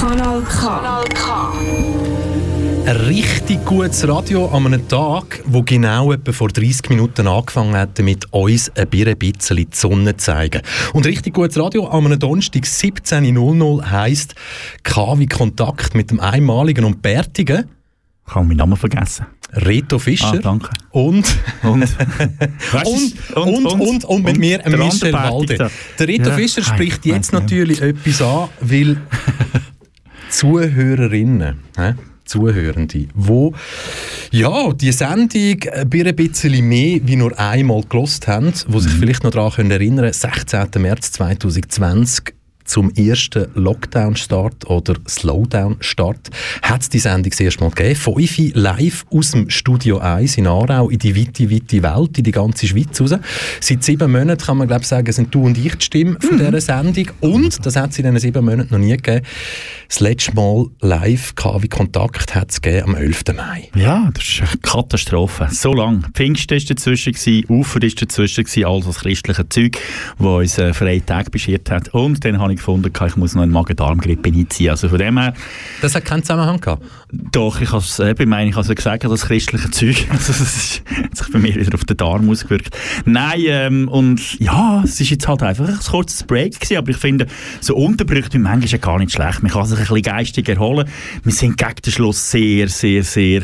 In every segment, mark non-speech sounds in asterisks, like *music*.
Kanal K. Ein richtig gutes Radio an einem Tag, wo genau etwa vor 30 Minuten angefangen hat, mit uns ein bisschen die Sonne zu zeigen. Und richtig gutes Radio an einem Donnerstag 17.00 heisst KW Kontakt mit dem einmaligen und bärtigen ich habe meinen Namen vergessen. Reto Fischer. Ah, danke. Und, Und, *laughs* und, und, und, und, mit mir Michel Walde. Der Reto. Fischer spricht ich jetzt natürlich etwas an, weil *laughs* Zuhörerinnen? Zuhörende, wo ja, die Sendung ein bisschen mehr wie nur einmal gelost haben, wo sich vielleicht noch daran können erinnern 16. März 2020 zum ersten Lockdown-Start oder Slowdown-Start hat es die Sendung das erste Mal gegeben. Fünf live aus dem Studio 1 in Aarau in die weite, weite Welt, in die ganze Schweiz raus. Seit sieben Monaten kann man glaube sagen, sind du und ich die Stimme von dieser Sendung. Und, das hat es in diesen sieben Monaten noch nie gegeben, das letzte Mal live KW Kontakt hat es gegeben am 11. Mai. Ja, das ist eine Katastrophe. So lang. Pfingsten war dazwischen, gewesen, Ufer war dazwischen, gewesen, all das christliche Zeug, das uns äh, freie Tag beschert hat. Und dann habe ich gefunden, ich muss noch einen Magen-Darm-Grippe einziehen. Also von dem her, Das hat keinen Zusammenhang gehabt. doch, ich habe es eben, meine ich, gesagt, das christliche Zeug, *laughs* also das ist, hat sich bei mir wieder auf den Darm ausgewirkt. Nein, ähm, und ja, es ist jetzt halt einfach ein kurzes Break gewesen, aber ich finde, so Unterbrüche sind manchmal gar nicht schlecht. Man kann sich ein bisschen geistig erholen. Wir sind gegen den Schluss sehr, sehr, sehr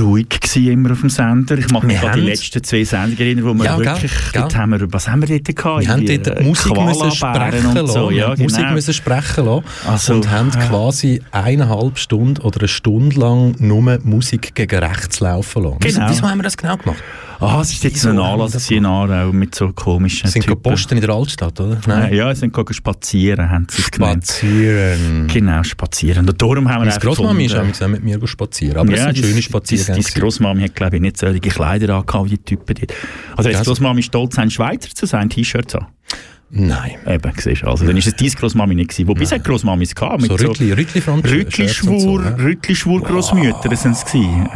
ruhig gewesen immer auf dem Sender. Ich mache mich an die letzten zwei Sendungen erinnern, wo wir Ja, gell, wirklich, gell. dort haben wir, was haben wir dort gehabt? Wir haben dort die Musik müssen sprechen und lassen. so. Ja, die Musik genau. müssen sprechen lassen Also, und haben ja. quasi eineinhalb Stunden oder eine Stunde lang nur Musik gegen rechts laufen lassen. Genau. wieso haben wir das genau gemacht? Ah, es ist jetzt ein Anlass das in Aarau mit so komischen sind Typen. gepostet in der Altstadt, oder? Nein. Ja, sie sind gegangen spazieren, haben sie genannt. Spazieren. Genau, spazieren. Und darum haben wir Meine einfach Großmami ist gefunden- auch mit mir spazieren. Aber ja, es sind schöne Spaziergänge. Deine Grossmami hat, glaube ich, nicht solche Kleider angehabt wie die Typen dort. Also, Das- Grossmami stolz, ein Schweizer zu sein, T-Shirts an. Nein. Eben, siehst du. Also, dann ist es deine Grossmami nicht gewesen. Wobei es hat Grossmamis gehabt. So mit so Rütli, Rütli Franz. Rütli-Schwur, Rütli-Schwur Grossmütter sind es gewesen.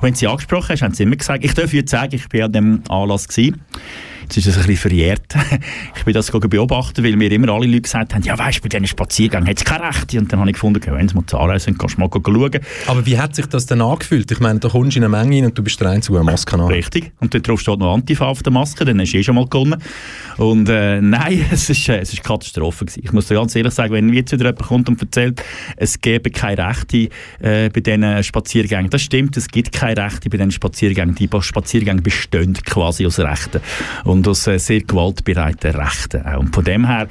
Wenn sie angesprochen hast, haben sie immer gesagt, ich darf jetzt sagen, ich bin an dem Anlass gewesen. Jetzt ist es ein bisschen verjährt. *laughs* Ich bin das beobachten, weil mir immer alle Leute gesagt haben, ja weisst, bei diesen Spaziergängen hat es keine Rechte. Und dann habe ich gefunden, okay, wenn sie mal zu Aarau sind, kannst du mal schauen. Aber wie hat sich das denn angefühlt? Ich meine, da kommst du in eine Menge rein und du bist der Einzige, der eine Maske hat. Richtig. Und dort drauf steht noch Antifa auf der Maske, dann hast du eh schon mal gewonnen. Und äh, *laughs* nein, es ist, äh, es ist Katastrophe gewesen. Ich muss dir ganz ehrlich sagen, wenn jetzt wieder jemand kommt und erzählt, es gäbe keine Rechte äh, bei diesen Spaziergängen, das stimmt, es gibt keine Rechte bei diesen Spaziergängen. Die Spaziergänge bestehen quasi aus Rechten und aus äh, sehr gewaltbereiten Rechten. Auch. Und von dem her,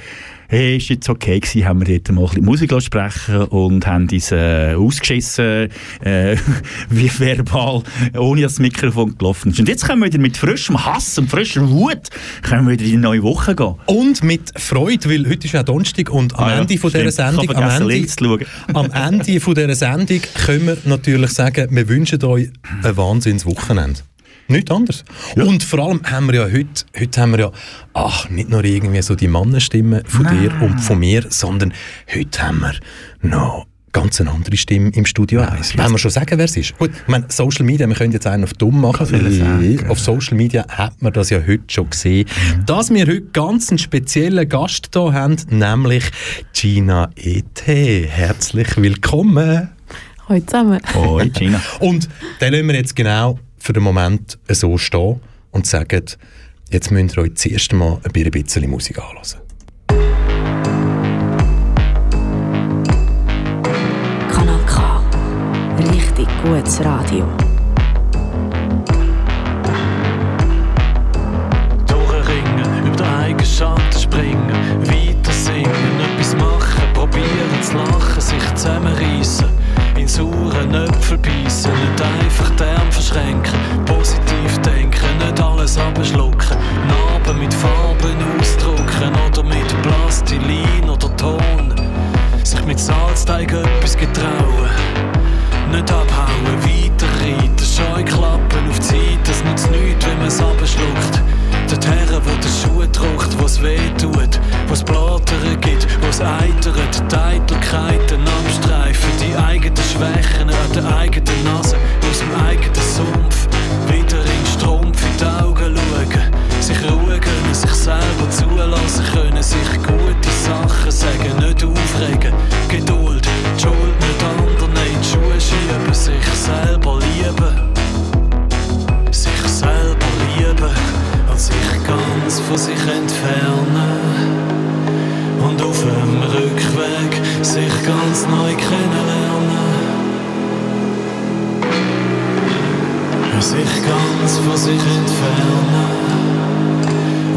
Hey, ist jetzt okay gewesen, haben wir dort mal ein bisschen Musik sprechen und haben uns äh, ausgeschissen, äh, *laughs* wie verbal, ohne das Mikrofon gelaufen ist. Und jetzt können wir wieder mit frischem Hass und frischer Wut können wir wieder in die neue Woche gehen. Und mit Freude, weil heute ist ja Donnerstag und am Ah ja, Ende von dieser Sendung, am Ende, *laughs* am Ende von dieser Sendung können wir natürlich sagen, wir wünschen euch ein Wahnsinnswochenende. Nicht anders. Und vor allem haben wir ja heute, heute haben wir ja, ach, nicht nur irgendwie so die Mannenstimme von dir und von mir, sondern heute haben wir noch ganz eine andere Stimme im Studio 1. Wollen wir schon sagen, wer es ist? Gut, ich meine, Social Media, wir können jetzt einen auf dumm machen. Sagen. Auf Social Media hat man das ja heute schon gesehen, dass wir heute ganz einen speziellen Gast hier haben, nämlich Gina E.T. Herzlich willkommen. Hallo zusammen. Hoi, Gina. Und dann lassen wir jetzt genau für den Moment so stehen und sagen, jetzt müsst ihr euch das erste Mal ein bisschen Musik anhören. Kanal K. Richtig gutes Radio. Durchringen, über den eigenen Schatten springen, weiter singen, etwas machen, probieren zu lachen, sich zusammenreißen, in sauren Äpfel beißen, nicht einfach die verschränken, positiv denken, nicht alles abschlucken, Narben mit Farben ausdrucken oder mit Plastilin oder Ton, sich mit Salzteig etwas getrauen. Nicht abhauen, weiterreiten, Scheuklappen nützt nichts, wenn man es abschluckt. Dorthin, wo der Schuh druckt, wo es weh tut, wo es Blattern gibt, wo es eitert, die Eitelkeiten am Streifen, die eigenen Schwächen an der eigenen Nase, aus dem eigenen Sumpf, wieder in Strumpf in die Augen von sich entfernen und auf dem Rückweg sich ganz neu kennenlernen. Sich ganz von sich entfernen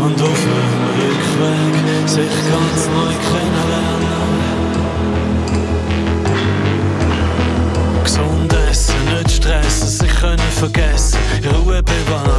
und auf dem Rückweg sich ganz neu kennenlernen. Gesund essen, nicht stressen, sich können vergessen, Ruhe bewahren,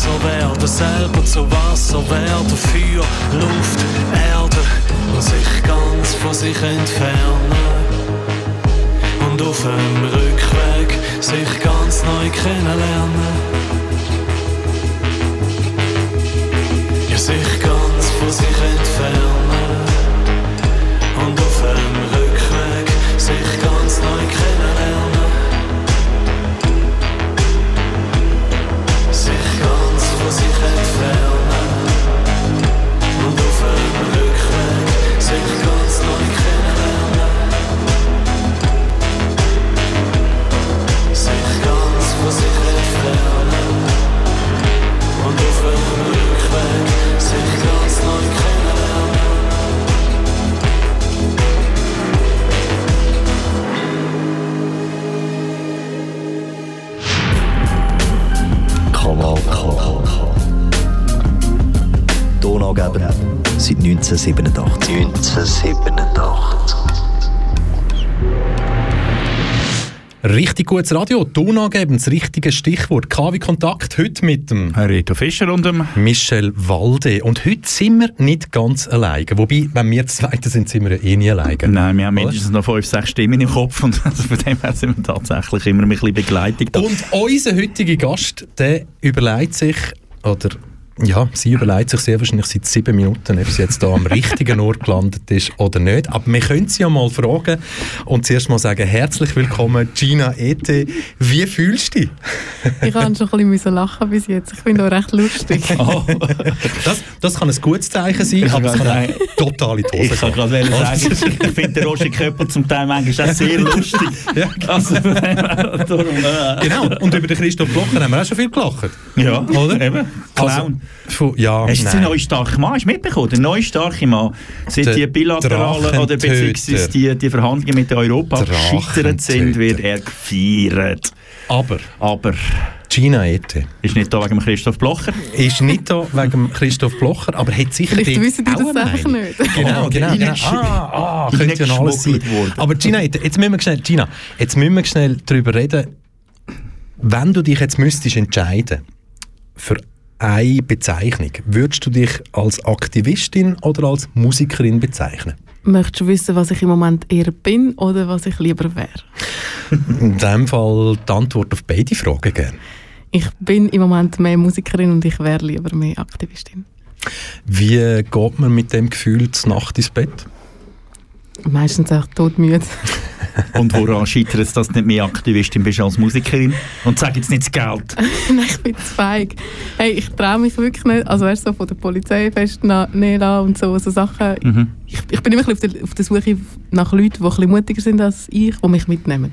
nasser werden, selber zu Wasser werden, Feuer, Luft, Erde und sich ganz von sich entfernen und auf dem Rückweg sich ganz neu kennenlernen. Ja, sich ganz von sich entfernen 1987. 1987. Richtig gutes Radio, Ton angeben, das richtige Stichwort. KW Kontakt heute mit dem Reto Fischer und dem Michel Walde. Und heute sind wir nicht ganz alleine. Wobei, wenn wir Zweite sind, sind wir ja eh nie alleine. Nein, wir haben Oder? mindestens noch fünf, sechs Stimmen im Kopf und *laughs* also von dem her sind wir tatsächlich immer ein bisschen begleitet. Und unser heutiger Gast, der überlegt sich, oder ja, sie überlegt sich sehr wahrscheinlich seit sieben Minuten, ob sie jetzt da am richtigen Ort gelandet ist oder nicht. Aber wir können sie ja mal fragen und zuerst mal sagen, herzlich willkommen, Gina Ete. Wie fühlst du dich? Ich habe schon ein bisschen lachen bis jetzt. Ich finde auch recht lustig. *laughs* Oh, Das, das kann ein gutes Zeichen sein, aber es kann auch total in die Hose ich kann gerade sagen, ich finde den Roger Köppel zum Teil manchmal auch sehr lustig. *laughs* Ja. Also, dem her, darum, äh, Genau, und über den Christoph Blocher haben wir auch schon viel gelacht. ja, Oder? Eben. Clown. Also, von, ja, Hast du den neuen starken Mann? Hast du mitbekommen? Der neue starke Mann. Seit Der die bilateralen oder beziehungsweise die, die Verhandlungen mit Europa gescheitert sind, wird er gefeiert. Aber Aber Gina Ete ist nicht da wegen Christoph Blocher. ist nicht da wegen Christoph Blocher, aber hat sicher Vielleicht dort wissen die das einfach nicht. Genau, Oh, genau. genau. Ah, ah, könnte ja noch alles sein. worden. Aber Gina, jetzt jetzt müssen wir schnell, Gina, jetzt müssen wir schnell darüber reden, wenn du dich jetzt müsstest entscheiden für eine Bezeichnung, würdest du dich als Aktivistin oder als Musikerin bezeichnen? Möchtest du wissen, was ich im Moment eher bin oder was ich lieber wäre? *laughs* In dem Fall die Antwort auf beide Fragen gerne. Ich bin im Moment mehr Musikerin und ich wäre lieber mehr Aktivistin. Wie geht man mit dem Gefühl zur Nacht ins Bett? Meistens auch todmüde. Und woran scheitert es, dass du nicht mehr Aktivistin bist als Musikerin? Und sag jetzt nicht das Geld. *laughs* Nein, ich bin zu feig. Hey, ich traue mich wirklich nicht. Also weißt du, so von der Polizei festnehmen und so, so Sachen. Mhm. Ich, ich bin immer auf der, auf der Suche nach Leuten, die ein bisschen mutiger sind als ich, die mich mitnehmen.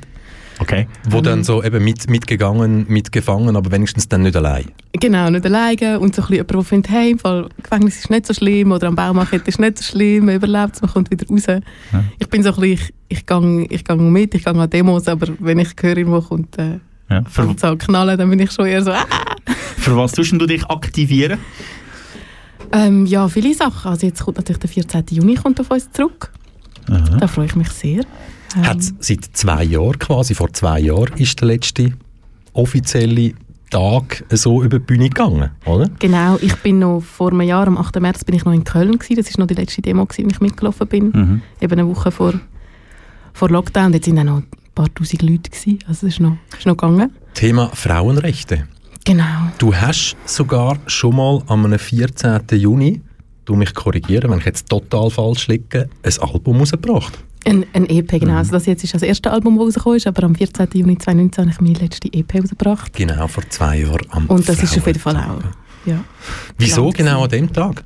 Okay. Wo dann so eben mit, mitgegangen, mitgefangen, aber wenigstens dann nicht allein. Genau, nicht alleine und so ein bisschen jemand, der findet, hey, im Fall, Gefängnis ist nicht so schlimm oder am Baumarkt ist nicht so schlimm, man überlebt es, man kommt wieder raus. Ich bin so ein bisschen, ich, ich gehe ich gang mit, ich gehe an Demos, aber wenn ich höre, irgendwo kommt äh, Ja. Für, Anzahl knallen, dann bin ich schon eher so, ah! für was tust du dich aktivieren? ähm, Ja, viele Sachen. Also jetzt kommt natürlich der 14. Juni kommt auf uns zurück. Da freue ich mich sehr. Ähm, Hat seit zwei Jahren quasi, vor zwei Jahren ist der letzte offizielle Tag so über die Bühne gegangen, oder? Genau, ich bin noch vor einem Jahr, am 8. März, bin ich noch in Köln gewesen. Das war noch die letzte Demo, gewesen, wo ich mitgelaufen bin. Mhm. Eben eine Woche vor, vor Lockdown. Dort waren auch noch ein paar tausend Leute. Gewesen. Also es ist noch, ist noch gegangen. Thema Frauenrechte. Genau. Du hast sogar schon mal am 14. Juni du mich korrigieren, wenn ich jetzt total falsch liege, ein Album rausgebracht. Ein, ein EP, genau. Also das jetzt ist das erste Album, das rausgekommen ist, aber am 14. Juni 2019 habe ich meine letzte EP rausgebracht. Genau, vor zwei Jahren am Und das ist auf jeden Fall auch, ja. Wieso lang genau an dem Tag?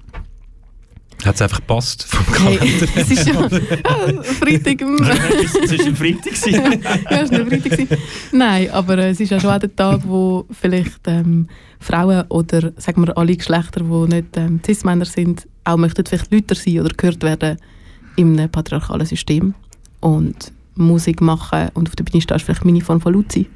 Hat es einfach gepasst vom Hey, Kalender? *laughs* es ist ja ah, Freitag. *laughs* ähm, Es war ein Freitag. *laughs* ja, es war nicht Freitag. Nein, aber äh, es ist ja schon auch der Tag, wo vielleicht ähm, Frauen oder sagen wir alle Geschlechter, die nicht ähm, Cis-Männer sind, auch möchten vielleicht Leute sein oder gehört werden in einem patriarchalen System. Und Musik machen und auf der Bühne stehen, ist vielleicht meine Form von Luzi.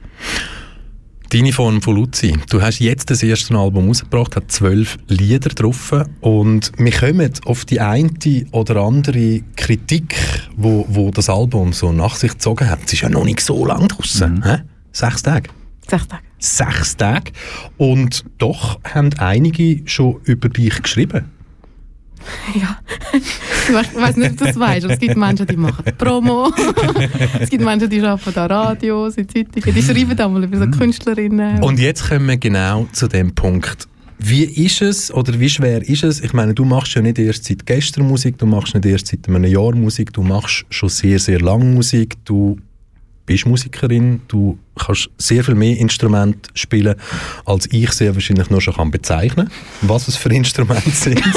Deine Form von Luzi. Du hast jetzt das erste Album rausgebracht, hat zwölf Lieder drauf und wir kommen auf die eine oder andere Kritik, wo, wo das Album so nach sich gezogen hat. Es ist ja noch nicht so lang draußen. hä? Sechs Tage. Sechs Tage. Sechs Tage. Und doch haben einige schon über dich geschrieben. *laughs* Ja. Ich weiß nicht, ob du das weißt, aber es gibt Menschen, die machen Promo. *laughs* es gibt Menschen, die arbeiten an Radios, in Zeitungen, die schreiben da mal über so Künstlerinnen. Und jetzt kommen wir genau zu dem Punkt. Wie ist es oder wie schwer ist es? Ich meine, du machst ja nicht erst seit gestern Musik, du machst nicht erst seit einem Jahr Musik, du machst schon sehr, sehr lange Musik, du bist Musikerin, du kannst sehr viel mehr Instrumente spielen, als ich sehr wahrscheinlich nur schon kann bezeichnen was es für Instrumente sind. *laughs*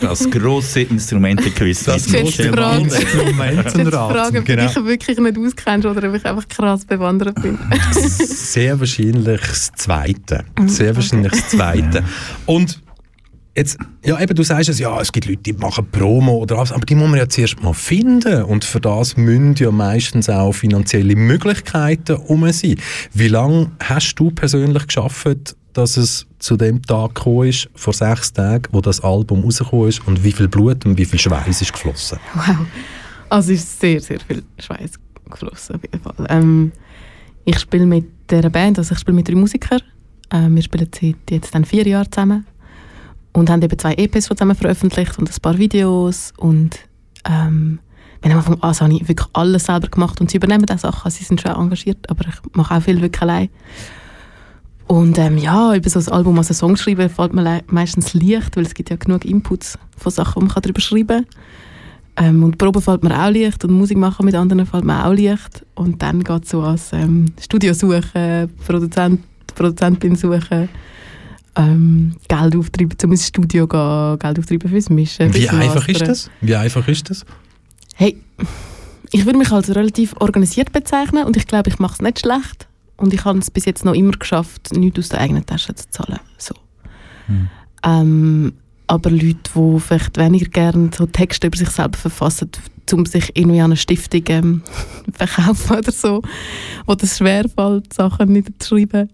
Das grosse Instrumentenquiz. Das Frage. Instrumentenraten. Ob Genau. du dich wirklich nicht auskennst oder ob ich einfach krass bewandert bin. Sehr wahrscheinlich das Zweite. Sehr wahrscheinlich das Zweite. Und jetzt, ja eben, du sagst es, ja, es gibt Leute, die machen Promo oder alles, aber die muss man ja zuerst mal finden und für das müssen ja meistens auch finanzielle Möglichkeiten um sein. Wie lange hast du persönlich geschafft, dass es zu dem Tag gekommen ist, vor sechs Tagen, wo das Album rausgekommen ist und wie viel Blut und wie viel Schweiß ist geflossen? Wow. Also ist sehr, sehr viel Schweiß geflossen auf jeden Fall. Ähm, ich spiele mit dieser Band, also ich spiele mit drei Musikern. Ähm, wir spielen seit jetzt dann vier Jahren zusammen und haben eben zwei EPs zusammen veröffentlicht und ein paar Videos und ähm, wir haben am Anfang also habe ich wirklich alles selber gemacht und sie übernehmen auch Sachen, also sie sind schon engagiert, aber ich mache auch viel wirklich allein. Und ähm, ja, über so ein Album als ein Song schreiben fällt mir meistens leicht, weil es gibt ja genug Inputs von Sachen, die man darüber schreiben kann. Ähm, und Proben fällt mir auch leicht und Musik machen mit anderen fällt mir auch leicht. Und dann geht es so als ähm, Studio suchen, Produzent, Produzentin suchen, ähm, Geld auftreiben, um ins Studio zu gehen, Geld auftreiben fürs Mischen. Wie einfach ist das? Wie einfach ist das? Hey, ich würde mich als relativ organisiert bezeichnen und ich glaube, ich mache es nicht schlecht. Und ich habe es bis jetzt noch immer geschafft, nichts aus der eigenen Tasche zu zahlen. So. Ähm, aber Leute, die vielleicht weniger gerne so Texte über sich selber verfassen, um sich irgendwie an eine Stiftung ähm, *laughs* verkaufen oder so, wo das schwerfällt, Sachen niederzuschreiben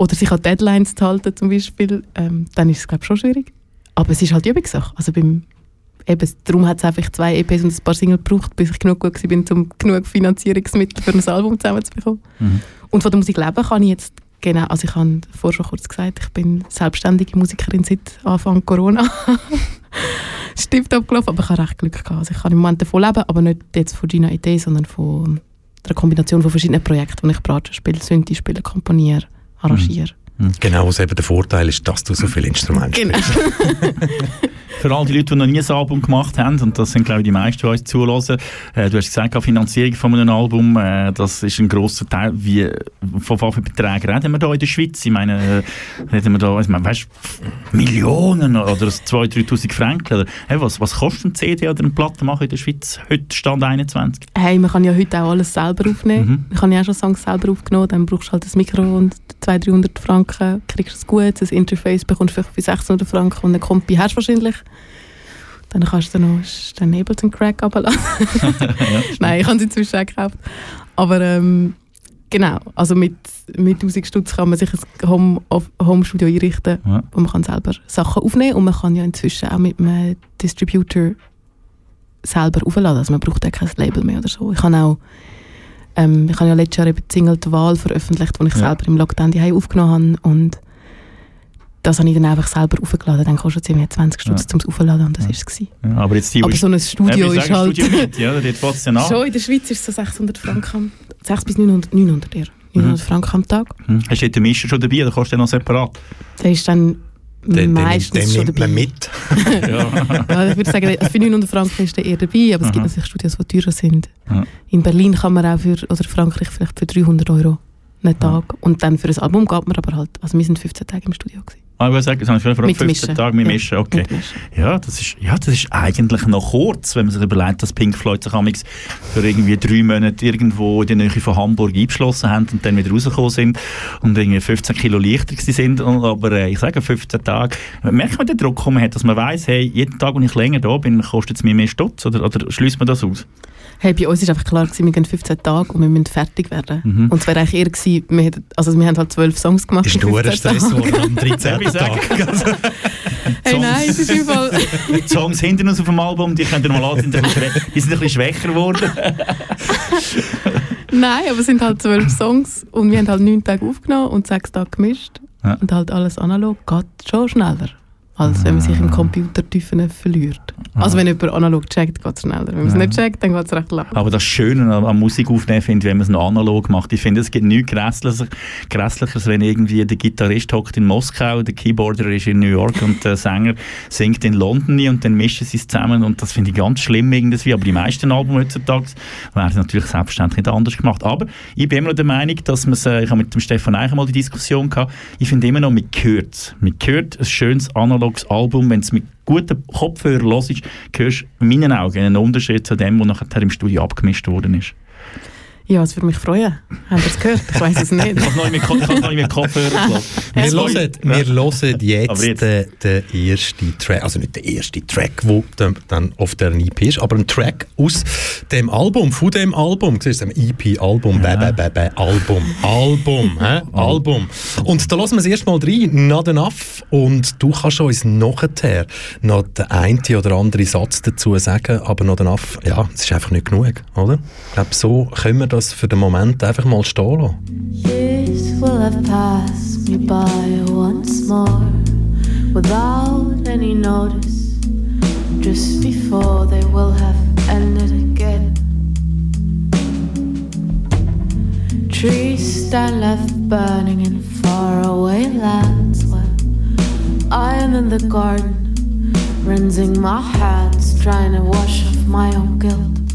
oder sich an Deadlines zu halten zum Beispiel, ähm, dann ist es glaube schon schwierig. Aber es ist halt Übungssache. Also beim eben, darum hat es einfach zwei EPs und ein paar Singles gebraucht, bis ich genug gut war, um genug Finanzierungsmittel für ein Album zusammenzubekommen. Und von der Musik leben kann ich jetzt genau, also ich habe vorher schon kurz gesagt, ich bin selbstständige Musikerin seit Anfang Corona. *laughs* Stift abgelaufen, aber ich habe recht Glück gehabt. Also ich kann im Moment davon leben, aber nicht jetzt von Gina Idee, sondern von der Kombination von verschiedenen Projekten, wo ich Bratsche spiele, Synthi spiele, komponiere, arrangiere. Genau, was eben der Vorteil ist, dass du so viele Instrumente Genau. *laughs* Für all die Leute, die noch nie ein Album gemacht haben, und das sind, glaube ich, die meisten, die uns zulassen, äh, du hast gesagt, die Finanzierung von einem Album, äh, das ist ein grosser Teil. Wie, von vielen Beträgen reden wir da in der Schweiz? Ich meine, äh, reden wir da, ich meine, weißt, Millionen oder 2'000, 3'000 Franken? Oder, hey, was, was kostet ein CD oder eine Platte machen in der Schweiz? Heute Stand 21. Hey, man kann ja heute auch alles selber aufnehmen. Ich habe ja auch schon Songs selber aufgenommen. Dann brauchst du halt das Mikro und 200, 300 Franken. Kriegst du es gut, ein Interface bekommst du vielleicht für 600 Franken und eine Kompi hast du wahrscheinlich. *laughs* Dann kannst du noch den Ableton Crack abladen. *laughs* Nein, ich habe sie inzwischen auch gekauft. Aber ähm, genau, also mit, mit 1000 Stutz kann man sich ein Home, auf- Home-Studio einrichten, Ja. wo man kann selber Sachen aufnehmen und man kann ja inzwischen auch mit einem Distributor selber aufladen. Also man braucht ja kein Label mehr oder so. Ich habe auch ähm, ich habe ja letztes Jahr eben die Single «Die Wahl» veröffentlicht, die ich Ja. selber im Lockdown die aufgenommen habe und das habe ich dann einfach selber aufgeladen. Dann kostet es irgendwie 20 Stutz Ja. zum Aufladen und das ist es. Ja, aber jetzt die, Aber so ein Studio ich ist halt... Studio mit, ja, ja. Schon in der Schweiz ist es so 600 Franken, 600 bis 900, 900 eher. 900 Franken am Tag. Hm. Hast du den Mischer schon dabei, oder kostet der noch separat? Der ist dann Den, den, meistens den schon nimmt dabei. man mit. *laughs* Ja, ich würde sagen, für 900 Franken ist der eher dabei, aber es gibt natürlich Studios, die teurer sind. Ja. In Berlin kann man auch für, oder Frankreich vielleicht für 300 Euro einen Tag. Und dann für ein Album geht man aber halt, also wir sind 15 Tage im Studio gewesen. Ah, ich würde sagen, das habe ich vorher Mit 15 Mischen. Tage mit Ja, Mischen, okay. mit Mischen. Ja, das ist, ja, das ist eigentlich noch kurz, wenn man sich überlegt, dass Pink Floyd sich amigs für irgendwie drei Monate irgendwo in der Nähe von Hamburg eingeschlossen haben und dann wieder rausgekommen sind und irgendwie 15 Kilo leichter sind. Aber äh, ich sage, 15 Tage, merkt man den Druck, den man hat, dass man weiss, hey, jeden Tag, wo ich länger da bin, kostet es mir mehr Stutz? Oder, oder schließt man das aus? Hey, bei uns war einfach klar, gewesen, wir gehen 15 Tage und wir müssen fertig werden. Mhm. Und es wäre eigentlich eher gewesen, wir, hätten, also wir haben halt 12 Songs gemacht. Ist in nur ein 15 Stress Tagen. geworden am 13. Darf ich sagen? Tag. Also, *laughs* Hey, nein, es ist Fall... Die *laughs* Songs hinten uns auf dem Album, die könnt ihr mal ansehen, die sind ein bisschen- die sind ein bisschen schwächer geworden. *laughs* Nein, aber es sind halt 12 Songs und wir haben halt 9 Tage aufgenommen und 6 Tage gemischt. Ja. Und halt alles analog geht schon schneller, als wenn man sich im Computer tiefen verliert. Also wenn jemand analog checkt, geht es schneller. Wenn man es nicht checkt, dann geht es recht lang. Aber das Schöne an, an Musik aufnehmen finde ich, wenn man es noch analog macht. Ich finde, es gibt nichts Grässlicher, Grässlicheres, wenn irgendwie der Gitarrist hockt in Moskau, der Keyboarder ist in New York und der Sänger singt in London und dann mischen sie es zusammen und das finde ich ganz schlimm irgendwie. Aber die meisten Alben heutzutage werden natürlich selbstverständlich nicht anders gemacht. Aber ich bin immer noch der Meinung, dass man es, äh, ich habe mit dem Stefan Eichen mal die Diskussion gehabt, ich finde immer noch, man hört es. Man hört ein schönes analoges Album, wenn es mit guten Kopfhörern los ist, hörst du in meinen Augen einen Unterschied zu dem, was nachher im Studio abgemischt worden ist. Ja, es würde mich freuen. Habt ihr es gehört? Ich weiß es nicht. Ich habe noch nicht mit Kopfhörern gelassen. *laughs* Wir hören, wir hören jetzt, jetzt. Den, den ersten Track, also nicht den ersten Track, der dann, auf der EP ist, aber ein Track aus dem Album, von dem Album. Siehst du, dem EP-Album, bä, bä, bä, bä, Album, Album, hä? Album. Und da lassen wir es erstmal rein, Not Enough, und du kannst uns nachher noch den einen oder anderen Satz dazu sagen, aber Not Enough, ja, es ist einfach nicht genug, oder? Ich glaube, so können wir das für den Moment einfach mal stehen lassen. Years will have me by once more without any notice, just before they will have ended again. Trees stand left burning in faraway lands while I am in the garden, rinsing my hands, trying to wash off my own guilt.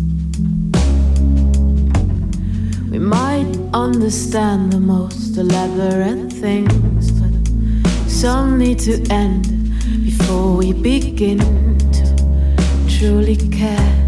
We might understand the most elaborate things, but some need to end before we begin to truly care.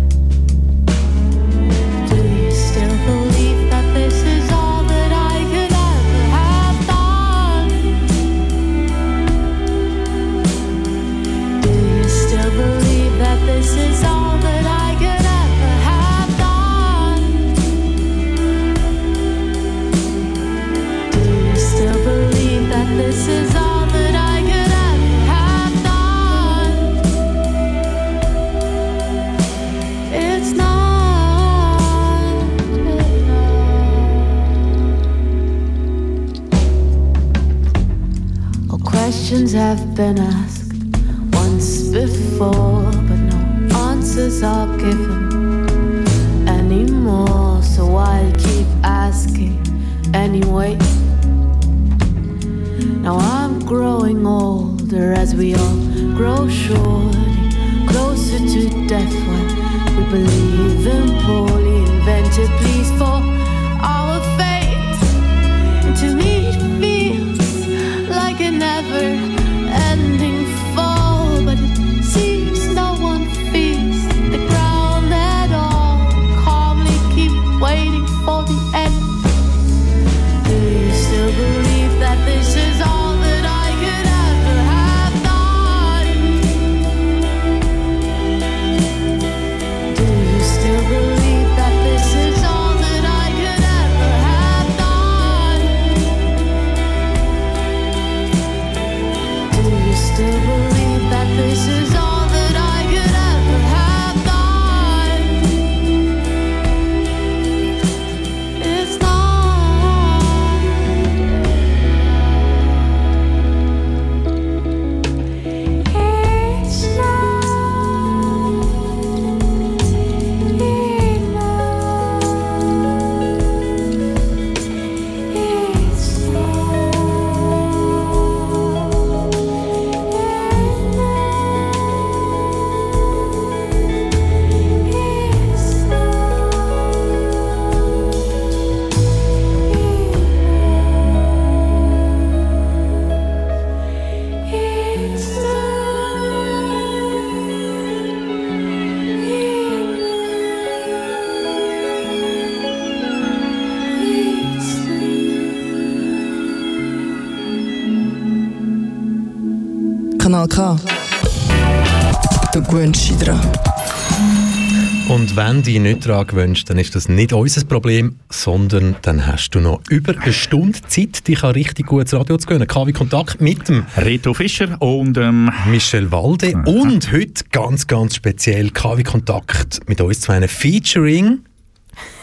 Questions have been asked once before, but no answers are given anymore. So I'll keep asking anyway. Now I'm growing older as we all grow shorter, closer to death when we believe in poorly invented pleas for never wenn du dich nicht daran gewünscht, dann ist das nicht unser Problem, sondern dann hast du noch über eine Stunde Zeit, dich an richtig gutes Radio zu gönnen. KW Kontakt mit dem Reto Fischer und ähm, Michel Walde und heute ganz, ganz speziell KW Kontakt mit uns zwei einem Featuring.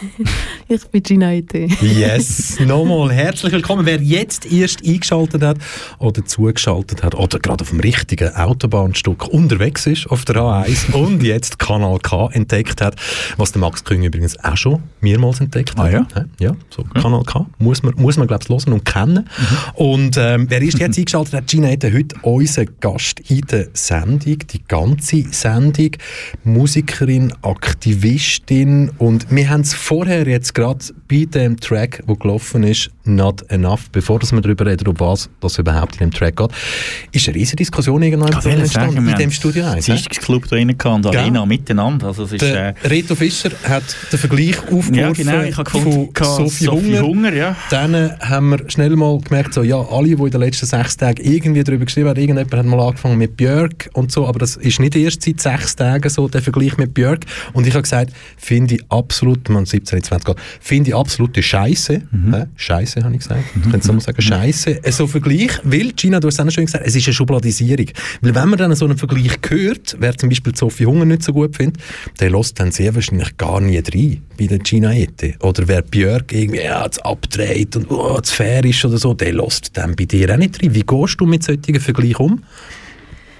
*laughs* Ich bin Gina Ete. Yes, nochmal herzlich willkommen. Wer jetzt erst eingeschaltet hat oder zugeschaltet hat oder gerade auf dem richtigen Autobahnstück unterwegs ist auf der A1 und jetzt Kanal K entdeckt hat, was der Max Küng übrigens auch schon mehrmals entdeckt hat. Ah, ja? Ja, so Kanal K muss man, muss man glaube ich, hören und kennen. Und ähm, wer erst jetzt *laughs* eingeschaltet hat, Gina Ete, heute unser Gast in der Sendung, die ganze Sendung, Musikerin, Aktivistin und wir haben es vorher jetzt gerade bei dem Track, wo gelaufen ist, Not Enough, bevor dass wir darüber reden, um was das überhaupt in dem Track geht, ist eine riesige Diskussion irgendwann entstanden sagen, in dem Studio 1. das Club da rein und? Arena miteinander. Also es ist, Der äh, Reto Fischer hat den Vergleich aufgeworfen ja, genau, ich habe gefunden, von Sophie, Sophie Hunger. Hunger, ja. Dann haben wir schnell mal gemerkt, so, ja, alle, die in den letzten sechs Tagen irgendwie darüber geschrieben haben, irgendjemand hat mal angefangen mit Björk und so, aber das ist nicht erst seit sechs Tagen so, der Vergleich mit Björk. Und ich habe gesagt, finde ich absolut, man 17, 20 geht, finde ich absolute Scheiße. Hä? Scheiße, habe ich gesagt. Ich könnte so mal sagen, Scheiße. So ein Vergleich, weil, Gina, du hast es auch schön gesagt, es ist eine Schubladisierung. Weil wenn man dann so einen Vergleich hört, wer zum Beispiel Sophie Hunger nicht so gut findet, der lässt dann sehr wahrscheinlich gar nie rein bei der Gina Ete. Oder wer Björk irgendwie ja, zu abdreht und oh, zu fair ist oder so, der lässt dann bei dir auch nicht rein. Wie gehst du mit solchen Vergleichen um?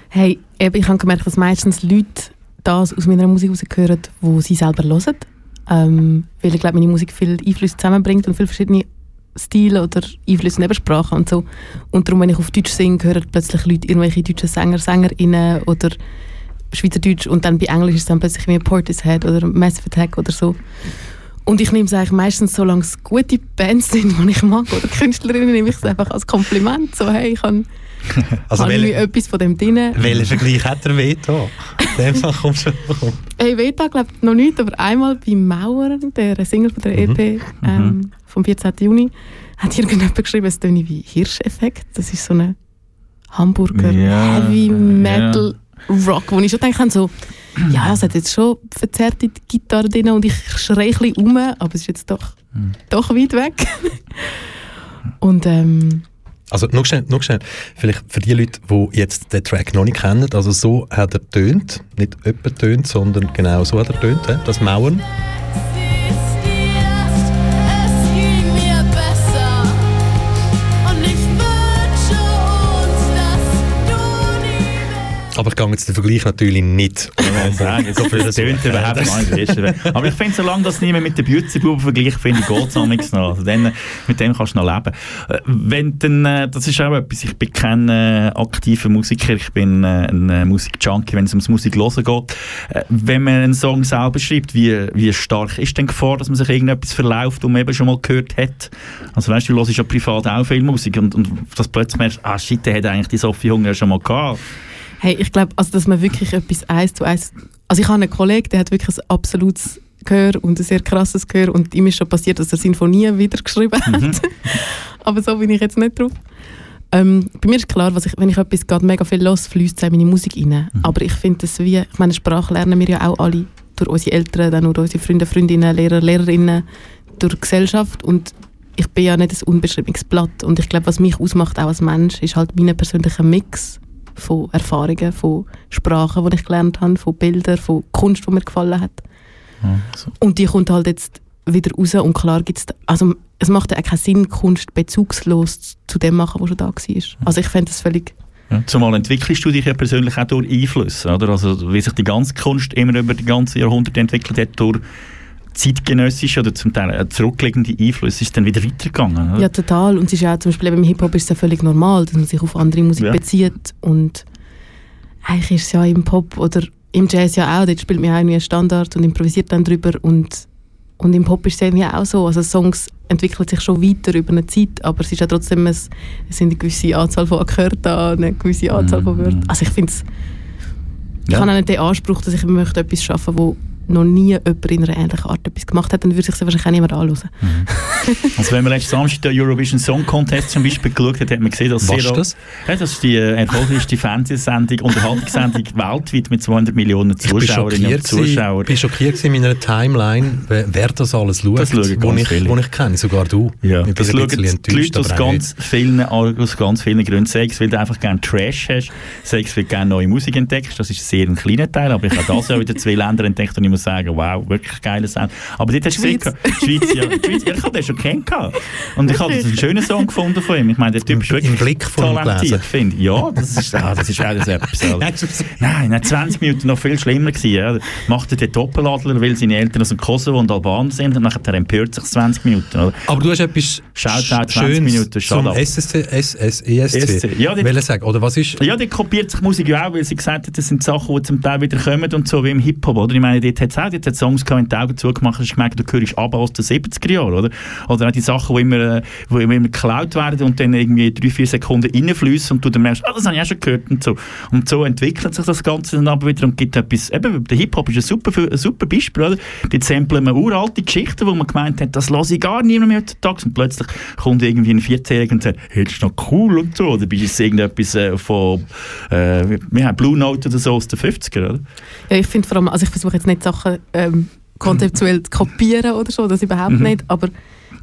Hey, ich habe gemerkt, dass meistens Leute das aus meiner Musik rausgehören, die sie selber hören. Ähm, weil ich glaube, meine Musik viel Einflüsse zusammenbringt und viele verschiedene Stile oder Einflüsse Nebensprachen und so. Und darum, wenn ich auf Deutsch singe, hören plötzlich Leute irgendwelche deutschen Sänger, Sängerinnen oder Schweizerdeutsch und dann bei Englisch ist es dann plötzlich wie Portishead oder Massive Attack oder so. Und ich nehme es eigentlich meistens, solange es gute Bands sind, die ich mag, oder Künstlerinnen, nehme ich es einfach als Kompliment. So, hey, ich habe *laughs* Also habe welche- etwas von dem drin. Welchen Vergleich hat er da? In dem Fall kommst du Hey, Veta glaubt noch nicht, aber einmal bei Mauer, der Single von der EP ähm, vom 14. Juni, hat irgendjemand geschrieben, es töne wie Hirscheffekt. Das ist so eine Hamburger Ja, Heavy Metal Rock, wo ich schon denke, so, ja, es hat jetzt schon verzerrte Gitarre drin und ich schreie ein bisschen um, aber es ist jetzt doch, doch weit weg. *laughs* und ähm, Also, noch schnell, noch schnell. Vielleicht für die Leute, die jetzt den Track noch nicht kennen, also so hat er tönt, nicht öppe tönt, sondern genau so hat er tönt, das Mauern. Aber ich gehe jetzt den Vergleich natürlich nicht. *laughs* sagen, so viel das tönt überhaupt nicht. Aber ich finde, solange das niemand mit den Bützenbuben vergleicht, finde ich, geht es noch nichts noch. Also dann, mit dem kannst du noch leben. Äh, Wenn dann, äh, das ist auch etwas, ich bin kein äh, aktiver Musiker, ich bin äh, ein äh, Musikjunkie, wenn es ums Musik hören geht. Äh, wenn man einen Song selber schreibt, wie, wie stark ist denn die Gefahr, dass man sich irgendetwas verläuft, das man eben schon mal gehört hat? Also weißt du, du hörst ja privat auch viel Musik und, und das plötzlich merkst, ah shit, der hat eigentlich die Sophie Hunger schon mal gehabt. Hey, ich glaube, also, dass man wirklich etwas eins zu eins. Also ich habe einen Kollegen, der hat wirklich ein absolutes Gehör und ein sehr krasses Gehör und ihm ist schon passiert, dass er Sinfonien wieder geschrieben hat. *laughs* Aber so bin ich jetzt nicht drauf. Ähm, bei mir ist klar, ich, wenn ich etwas gerade mega viel los, fließt es in meine Musik rein. Aber ich finde das wie, ich meine, Sprache lernen wir ja auch alle durch unsere Eltern, dann durch unsere Freunde, Freundinnen, Lehrer, Lehrerinnen, durch die Gesellschaft und ich bin ja nicht ein unbeschriebenes Blatt und ich glaube, was mich ausmacht auch als Mensch, ist halt mein persönlicher Mix von Erfahrungen, von Sprachen, die ich gelernt habe, von Bildern, von Kunst, die mir gefallen hat. Und die kommt halt jetzt wieder raus und klar gibt's, also es macht ja auch keinen Sinn, Kunst bezugslos zu dem machen, was schon da war. Also ich fände das völlig, Ja, zumal entwickelst du dich ja persönlich auch durch Einflüsse, oder? Also wie sich die ganze Kunst immer über die ganzen Jahrhunderte entwickelt hat, durch zeitgenössische oder zum Teil zurückliegende Einflüsse, ist dann wieder weitergegangen. Oder? ja total. Und es ist ja auch zum Beispiel im Hip-Hop ist es ja völlig normal, dass man sich auf andere Musik Ja. bezieht und eigentlich ist es ja im Pop oder im Jazz ja auch, dort spielt man ja irgendwie einen Standard und improvisiert dann drüber und, und im Pop ist es irgendwie auch so, also Songs entwickeln sich schon weiter über eine Zeit, aber es ist ja trotzdem, ein, es sind eine gewisse Anzahl von Akkorden da, eine gewisse Anzahl von Wörtern. Also ich finde es, ich Ja. habe auch nicht den Anspruch, dass ich möchte etwas schaffen, wo noch nie jemand in einer ähnlichen Art etwas gemacht hat, dann würde sich wahrscheinlich auch niemand anhören. Also wenn man letzten Samstag den Eurovision Song Contest zum Beispiel geschaut hat, hat man gesehen, dass Was ist das? Ja, das ist die äh, erfolgreichste Fernsehsendung, Unterhaltungssendung *laughs* weltweit mit 200 Millionen Ich Zuschauerinnen und schockiert, Zuschauern. bin schockiert gewesen in meiner Timeline, wer, das alles schaut, Das schauen wo ganz ich, viele. wo ich kenne, sogar du. Ja, ich das schauen die Leute aus ganz, vielen, aus ganz vielen Gründen. Sei es, weil du einfach gerne Trash hast, sei es, weil du gerne neue Musik entdeckst. Das ist sehr ein kleiner Teil, aber ich habe das Jahr wieder zwei Länder entdeckt und ich muss sagen, wow, wirklich geile Sound. Aber dort hast du gesehen, Schweiz, ja, *laughs* Schweiz, ich habe den schon kennengelernt. Und ich habe einen schönen Song gefunden von ihm. Ich meine, der Typ ist wirklich im Blick von ihm talentiert, finde. Ja, das ist, ah, das ist *laughs* das etwas. Nein, nach 20 Minuten noch viel schlimmer gewesen. Ja. Macht er den Doppeladler, weil seine Eltern aus dem Kosovo und Albanien sind und nachher empört sich 20 Minuten. Oder? Aber du hast etwas Shoutout, 20 Schönes Minuten, zum Shoutout. SSC, SS, ESC. Ja, die- sagen, oder was ist... Ja, die kopiert sich Musik ja auch, weil sie gesagt hat, das sind Sachen, die zum Teil wieder kommen und so wie im Hip-Hop, oder? Ich meine, dort hat es auch, hat Songs gehabt, wenn du die Augen zugemacht hast, gemerkt, du hörst aber aus den 70er Jahren, oder? Oder auch die Sachen, die immer, äh, die immer geklaut werden und dann irgendwie drei, vier Sekunden reinfließen und du dann merkst, ah, das habe ich auch schon gehört und so. Und so entwickelt sich das Ganze dann aber wieder und gibt etwas, eben, der Hip-Hop ist ein super, ein super Beispiel, oder? Die samplen man uralte Geschichten, wo man gemeint hat, das lasse ich gar niemand mehr heutzutage und plötzlich kommt irgendwie ein 14-Jähriger und sagt, hey, das ist noch cool und so, oder bist du jetzt irgendetwas äh, von äh, wir haben Blue Note oder so aus den 50er, oder? Ja, ich finde vor allem, also ich versuche jetzt nicht Sachen ähm, konzeptuell zu kopieren oder so, das überhaupt Mhm. nicht, aber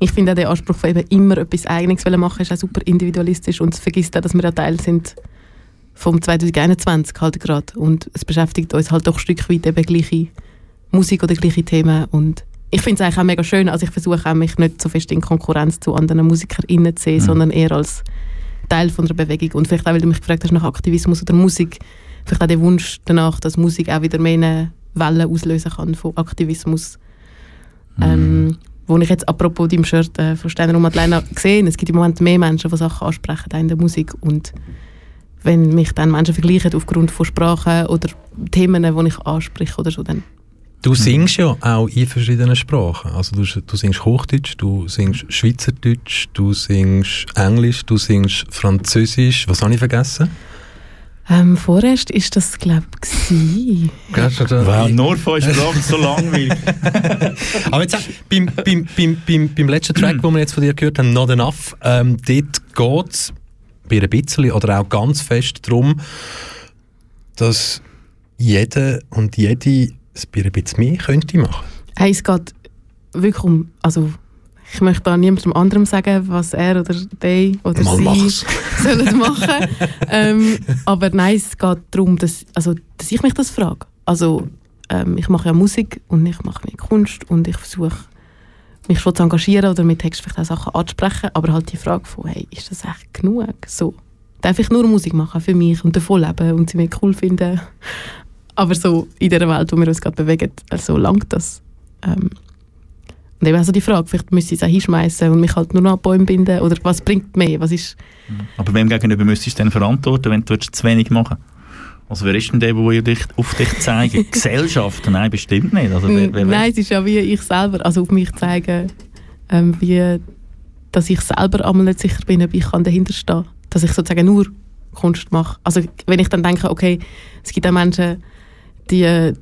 ich finde auch den Anspruch von eben immer etwas Eigenes machen, ist auch super individualistisch und es vergisst auch, dass wir ja Teil sind vom 2021 halt gerade und es beschäftigt uns halt doch ein Stück weit eben gleiche Musik oder gleiche Themen und ich finde es eigentlich auch mega schön, also ich versuche auch mich nicht so fest in Konkurrenz zu anderen MusikerInnen zu sehen, Mhm. sondern eher als Teil von einer Bewegung und vielleicht auch, weil du mich gefragt hast nach Aktivismus oder Musik, vielleicht auch der Wunsch danach, dass Musik auch wieder mehr eine Welle auslösen kann von Aktivismus. Ähm, wo ich jetzt apropos deinem Shirt äh, von Steiner und Madeleine gesehen, es gibt im Moment mehr Menschen, die Sachen ansprechen in der Musik und wenn mich dann Menschen vergleichen aufgrund von Sprachen oder Themen, die ich anspreche oder so, dann Du singst ja auch in verschiedenen Sprachen. Also du, du singst Hochdeutsch, du singst Schweizerdeutsch, du singst Englisch, du singst Französisch. Was habe ich vergessen? Ähm, vorerst ist das glaube ich Wow, nur fünf Sprachen, so langweilig. *laughs* Aber jetzt, äh, beim, beim, beim, beim, beim letzten Track, den wir jetzt von dir gehört haben, Not Enough, ähm, dort geht es bei ein bisschen oder auch ganz fest darum, dass jeder und jede es bei ein bisschen mehr könnte machen. Hey, es geht wirklich um, also ich möchte da niemandem anderem sagen, was er oder der oder Mal sie mach's. *laughs* sollen machen. ähm, aber nein, es geht darum, dass, also, dass ich mich das frage. Also ähm, ich mache ja Musik und ich mache meine Kunst und ich versuche mich schon zu engagieren oder mit Text vielleicht auch Sachen anzusprechen, aber halt die Frage von, hey, ist das echt genug? So, darf ich nur Musik machen für mich und davon leben und sie mir cool finden? Aber so in der Welt, wo wir uns gerade bewegen, also langt das. Ähm, und eben also die Frage, vielleicht müsste ich es auch hinschmeißen und mich halt nur noch an Bäume binden oder was bringt mehr? Was ist, Aber wem gegenüber müsstest du denn verantworten, wenn du zu wenig machen Also wer ist denn der, der dich, auf dich zeigt? *laughs* Gesellschaft? Nein, bestimmt nicht. Also, wer, wer Nein, es ist ja wie ich selber, also auf mich zeigen, ähm, wie, dass ich selber einmal nicht sicher bin, ob ich kann dahinter stehen Dass ich sozusagen nur Kunst mache. Also wenn ich dann denke, okay, es gibt auch Menschen, die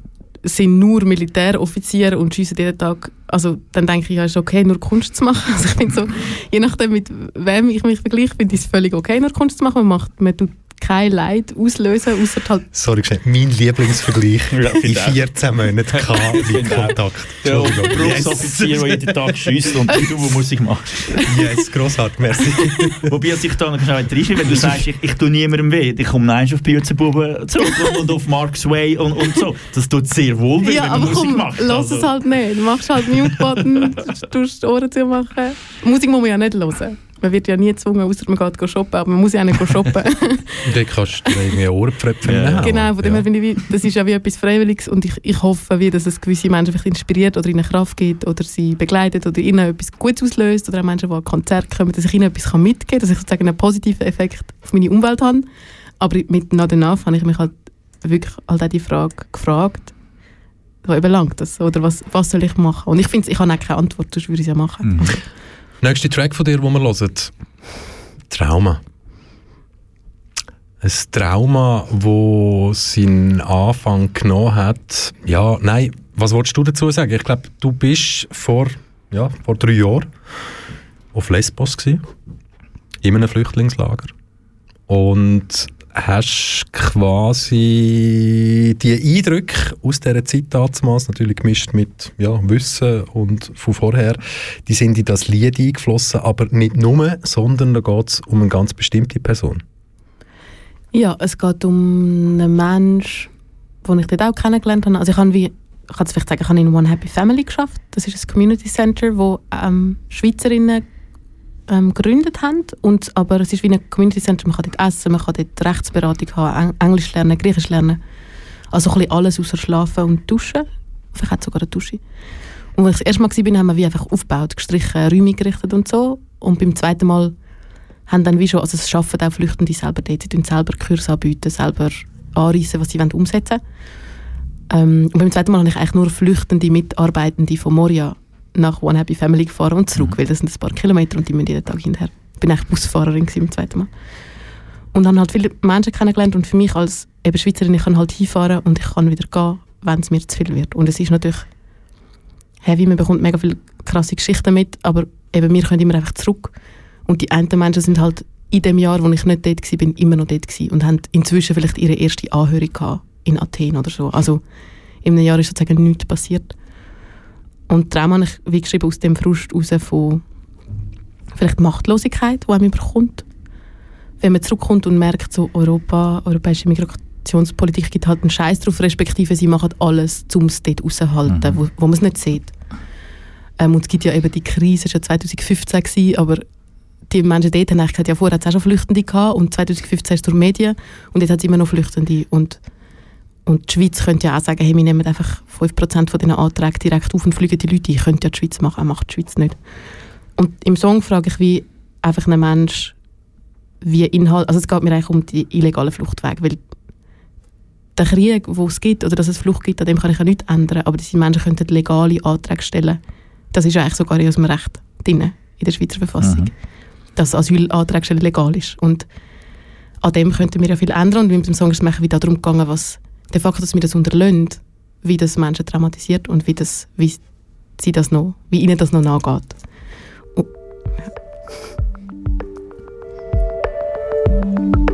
sind nur Militäroffiziere und schiessen jeden Tag, also dann denke ich, ja, ist okay, nur Kunst zu machen. *laughs* Also ich finde so, je nachdem, mit wem ich mich vergleiche, finde ich es völlig okay, nur Kunst zu machen. Man, macht, man tut kein Leid auslösen, außer halt Sorry, geschehen. mein Lieblingsvergleich Ja, in finde auch. 14 Monaten K-Kontakt. Der Entschuldigung. Berufsoffizier, der jeden Tag schießt und du, der Musik machst. Yes, grossartig, merci. Wobei sich da noch schnell reinschreiben, wenn du sagst, ich, ich tue niemandem weh, ich komme nein auf Bierzenbuben zurück und, und auf Mark's Way und, und so. Das tut sehr wohl weh, Ja, wenn aber man Musik komm, macht. lass Also, es halt nicht. Du machst halt Mute-Button, du tust die Ohren zu machen. Musik muss man ja nicht hören. Man wird ja nie gezwungen, außer man geht go shoppen, aber man muss ja auch nicht go shoppen. Und *laughs* *laughs* dann kannst du irgendwie Ohrenpfröpfchen Ja. nehmen. genau, von dem her ja. finde ich, das ist ja wie etwas Freiwilliges und ich, ich hoffe, wie, dass es gewisse Menschen vielleicht inspiriert oder ihnen Kraft gibt oder sie begleitet oder ihnen etwas Gutes auslöst oder auch Menschen, die an Konzerte kommen, dass ich ihnen etwas mitgeben kann, dass ich sozusagen einen positiven Effekt auf meine Umwelt habe. Aber mit Not Enough habe ich mich halt wirklich halt auch die Frage gefragt, so eben langt das? Oder was, was soll ich machen? Und ich finde, ich habe auch keine Antwort, sonst würde ich es ja machen. Mhm. Nächster Track von dir, den wir hören. Trauma. Ein Trauma, wo seinen Anfang genommen hat. Ja, nein, was wolltest du dazu sagen? Ich glaube, du bist vor ja, vor drei Jahren auf Lesbos gewesen, in einem Flüchtlingslager. Und hast quasi die Eindrücke aus dieser Zeit damals, natürlich gemischt mit ja, Wissen und von vorher, die sind in das Lied eingeflossen, aber nicht nur, sondern da geht es um eine ganz bestimmte Person. Ja, es geht um einen Mensch, den ich dort auch kennengelernt habe. Also ich habe wie, ich kann es vielleicht sagen, ich habe in One Happy Family geschafft. Das ist ein Community Center, wo ähm, Schweizerinnen ähm, gegründet haben. Und, aber es ist wie ein Community Center, man kann dort essen, man kann dort Rechtsberatung haben, Eng Englisch lernen, Griechisch lernen. Also ein bisschen alles außer Schlafen und Duschen. Vielleicht hat sogar eine Dusche. Und als ich das erste Mal war, haben wir wie einfach aufgebaut, gestrichen, Räume gerichtet und so. Und beim zweiten Mal haben dann wie schon, also es arbeiten auch Flüchtende selber dort, sie tun selber Kurse anbieten, selber anreisen, was sie wollen umsetzen wollen. Ähm, und beim zweiten Mal habe ich eigentlich nur Flüchtende Mitarbeitende von Moria nach One Happy Family gefahren und zurück, weil das sind ein paar Kilometer und die müssen jeden Tag hinterher. Ich bin eigentlich Busfahrerin beim zweiten Mal. Und dann halt viele Menschen kennengelernt und für mich als eben Schweizerin, ich kann halt hinfahren und ich kann wieder gehen, wenn es mir zu viel wird. Und es ist natürlich heavy, man bekommt mega viele krasse Geschichten mit, aber eben wir können immer einfach zurück. Und die einen Menschen sind halt in dem Jahr, wo ich nicht dort war, bin immer noch dort gewesen und haben inzwischen vielleicht ihre erste Anhörung gehabt in Athen oder so. Also in einem Jahr ist sozusagen nichts passiert. Und darum habe ich wie geschrieben aus dem Frust raus von vielleicht Machtlosigkeit, die einem überkommt. Wenn man zurückkommt und merkt, so Europa, europäische Migrationspolitik gibt halt einen Scheiß drauf, respektive sie machen alles, um es dort rauszuhalten, Mhm. wo, wo man es nicht sieht. Ähm, und es gibt ja eben die Krise, das war ja 2015, gewesen, aber die Menschen dort haben eigentlich gesagt, ja, vorher hat es auch schon Flüchtende gehabt und 2015 ist es durch die Medien und jetzt hat es immer noch Flüchtende. Und, und die Schweiz könnte ja auch sagen, hey, wir nehmen einfach 5% von diesen Anträgen direkt auf und fliegen die Leute ein. Könnte ja die Schweiz machen, auch macht die Schweiz nicht. Und im Song frage ich, wie einfach ein Mensch, wie Inhalt, also es geht mir eigentlich um die illegalen Fluchtwege, weil der Krieg, wo es gibt, oder dass es Flucht gibt, an dem kann ich ja nichts ändern, aber diese Menschen könnten legale Anträge stellen. Das ist ja eigentlich sogar in unserem Recht drin, in der Schweizer Verfassung, dass Asylantrag stellen legal ist. Und an dem könnten wir ja viel ändern. Und mit dem Song ist es mir wieder darum gegangen, was der Fakt, dass wir das unterlöhnt, wie das Menschen traumatisiert und wie, das, wie, sie das noch, wie ihnen das noch nachgeht. Und, How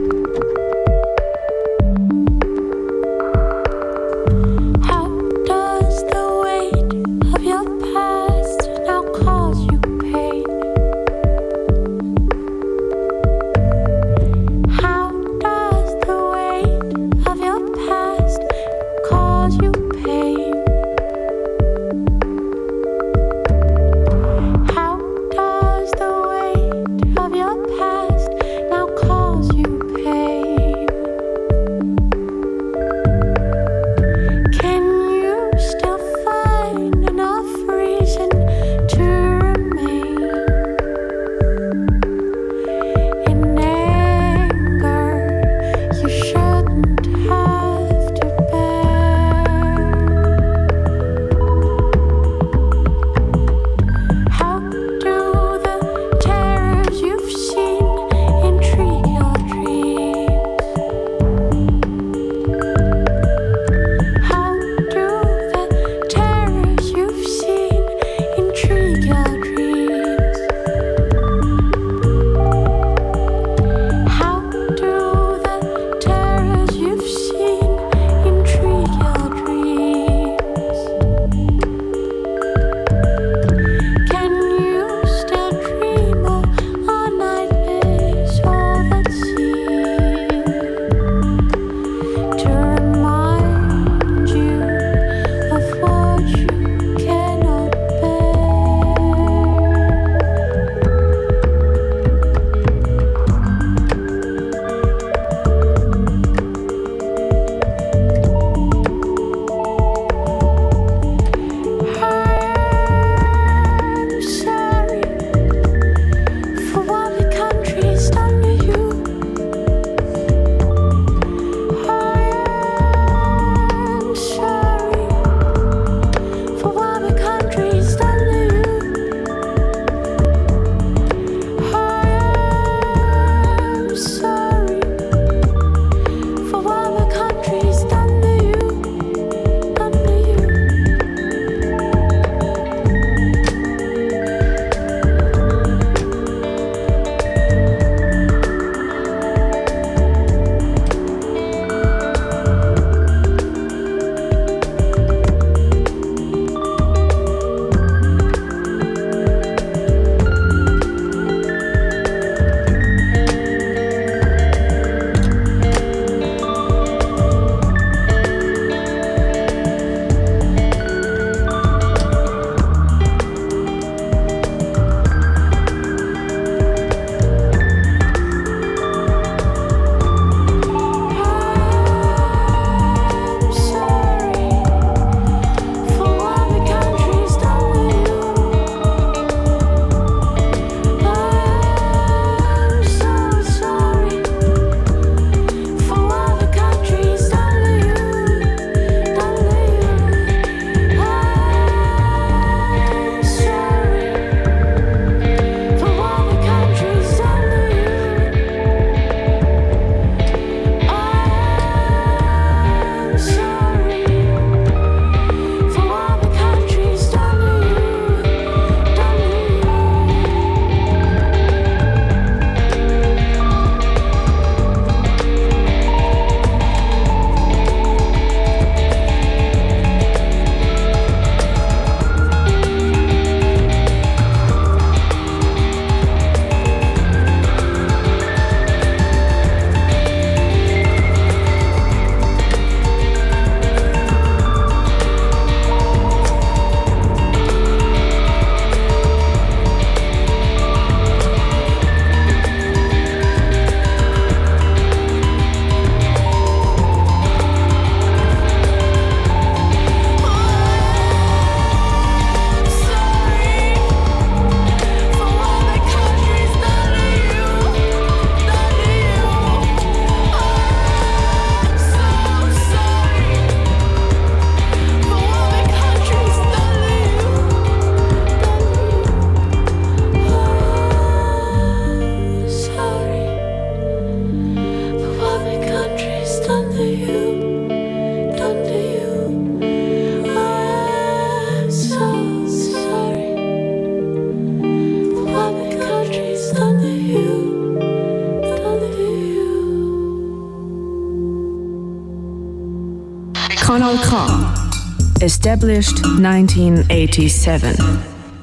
established 1987.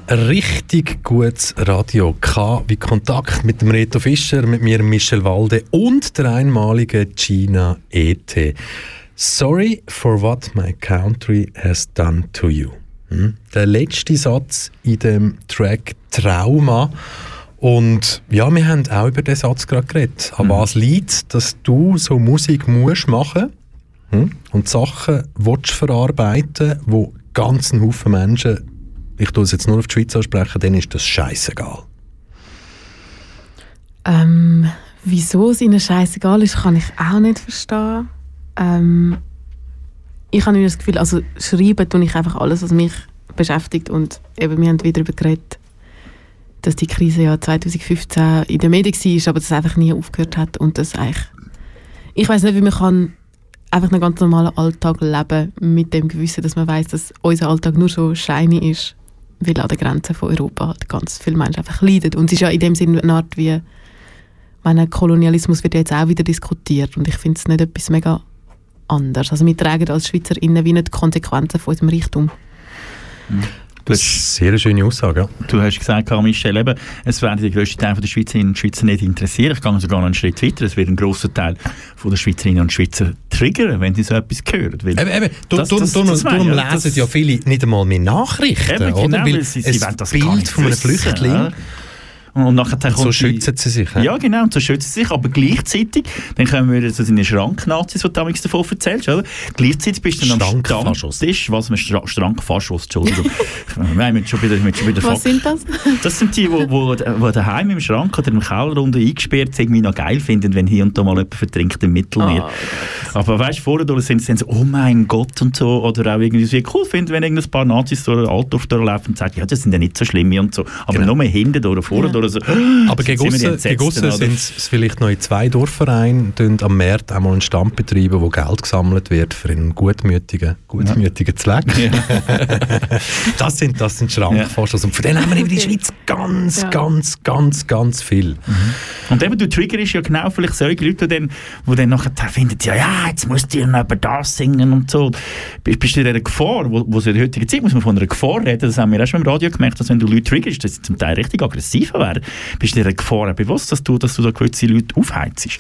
Richtig gutes Radio K wie Kontakt mit dem Reto Fischer, mit mir Michel Walde und der einmaligen Gina E.T. Sorry for what my country has done to you. Hm? Der letzte Satz in dem Track Trauma. Und ja, wir haben auch über den Satz gerade geredet. An was liegt, dass du so Musik musst machen hm? und Sachen willst verarbeiten, wo ganzen Haufen Menschen, ich tue es jetzt nur auf die Schweiz ansprechen, denen ist das scheißegal. Ähm, wieso es ihnen scheißegal ist, kann ich auch nicht verstehen. Ähm, ich habe das Gefühl, also schreiben tue ich einfach alles, was mich beschäftigt und eben, wir haben wieder darüber geredet, dass die Krise ja 2015 in den Medien war, aber das einfach nie aufgehört hat und das eigentlich, ich weiß nicht, wie man kann einfach einen ganz normalen Alltag leben mit dem Gewissen, dass man weiß, dass unser Alltag nur so shiny ist, weil an den Grenzen von Europa halt ganz viele Menschen einfach leiden und es ist ja in dem Sinne eine Art wie meine Kolonialismus wird jetzt auch wieder diskutiert und ich finde es nicht etwas mega anders. Also wir tragen als SchweizerInnen wie nicht die Konsequenzen von unserem Reichtum. Du hast, Sehr eine schöne Aussage, ja. du hast gesagt, Michel, eben, es werden die grössten Teil der Schweizerinnen und Schweizer nicht interessieren. Ich gehe sogar noch einen Schritt weiter. Es wird ein grosser Teil von der Schweizerinnen und Schweizer triggern, wenn sie so etwas hören. Weil Eben, eben. Das- das- du, das darum lesen das- ja viele nicht einmal mehr Nachrichten, Eben, oder? genau, Weil weil sie, sie das Bild von einem Flüchtling, ja. Und nachher kommt so schützen sie sich. Ja, genau, und so schützen sie sich, aber gleichzeitig, dann kommen wir zu deinen Schranknazis, die du damals davon erzählst, oder? Gleichzeitig bist du dann am. Stammtisch, was man Stra Schrankfaschos, Entschuldigung. *laughs* wir haben schon wieder, wir schon wieder Was sind das? Das sind die, die wo, wo daheim im Schrank oder im Keller unten eingesperrt sind, irgendwie noch geil finden, wenn hier und da mal jemand vertrinkt im Mittelmeer. Oh, Aber weißt du, vorher sind sie dann so, oh mein Gott und so, oder auch irgendwie so cool finden, wenn irgendein paar Nazis durch Altdorf durchlaufen und sagen, ja, das sind ja nicht so schlimme und so. Aber Genau. nur hinten durch, vorher Ja. Durch, so, Aber gegen die aussen- oder? sind es vielleicht noch in zwei Dorfvereinen tun am Markt einmal einen Stand betreiben, wo Geld gesammelt wird für einen gutmütigen, gutmütigen Zweck. *laughs* das sind, das sind Schrankfaschos. Und von denen haben wir in der Schweiz ganz, Ja. ganz, ganz, ganz viel. Und eben, du triggerst ja genau vielleicht solche Leute, die dann, die dann nachher finden, ja, ja, jetzt musst du ja noch über das singen und so. Bist, du in einer Gefahr, wo, wo so in der heutigen Zeit muss man von einer Gefahr reden, das haben wir auch schon im Radio gemerkt, dass wenn du Leute triggerst, dass sie zum Teil richtig aggressiver werden. Bist du in einer Gefahr bewusst, dass du, dass du da gewisse Leute aufheizst?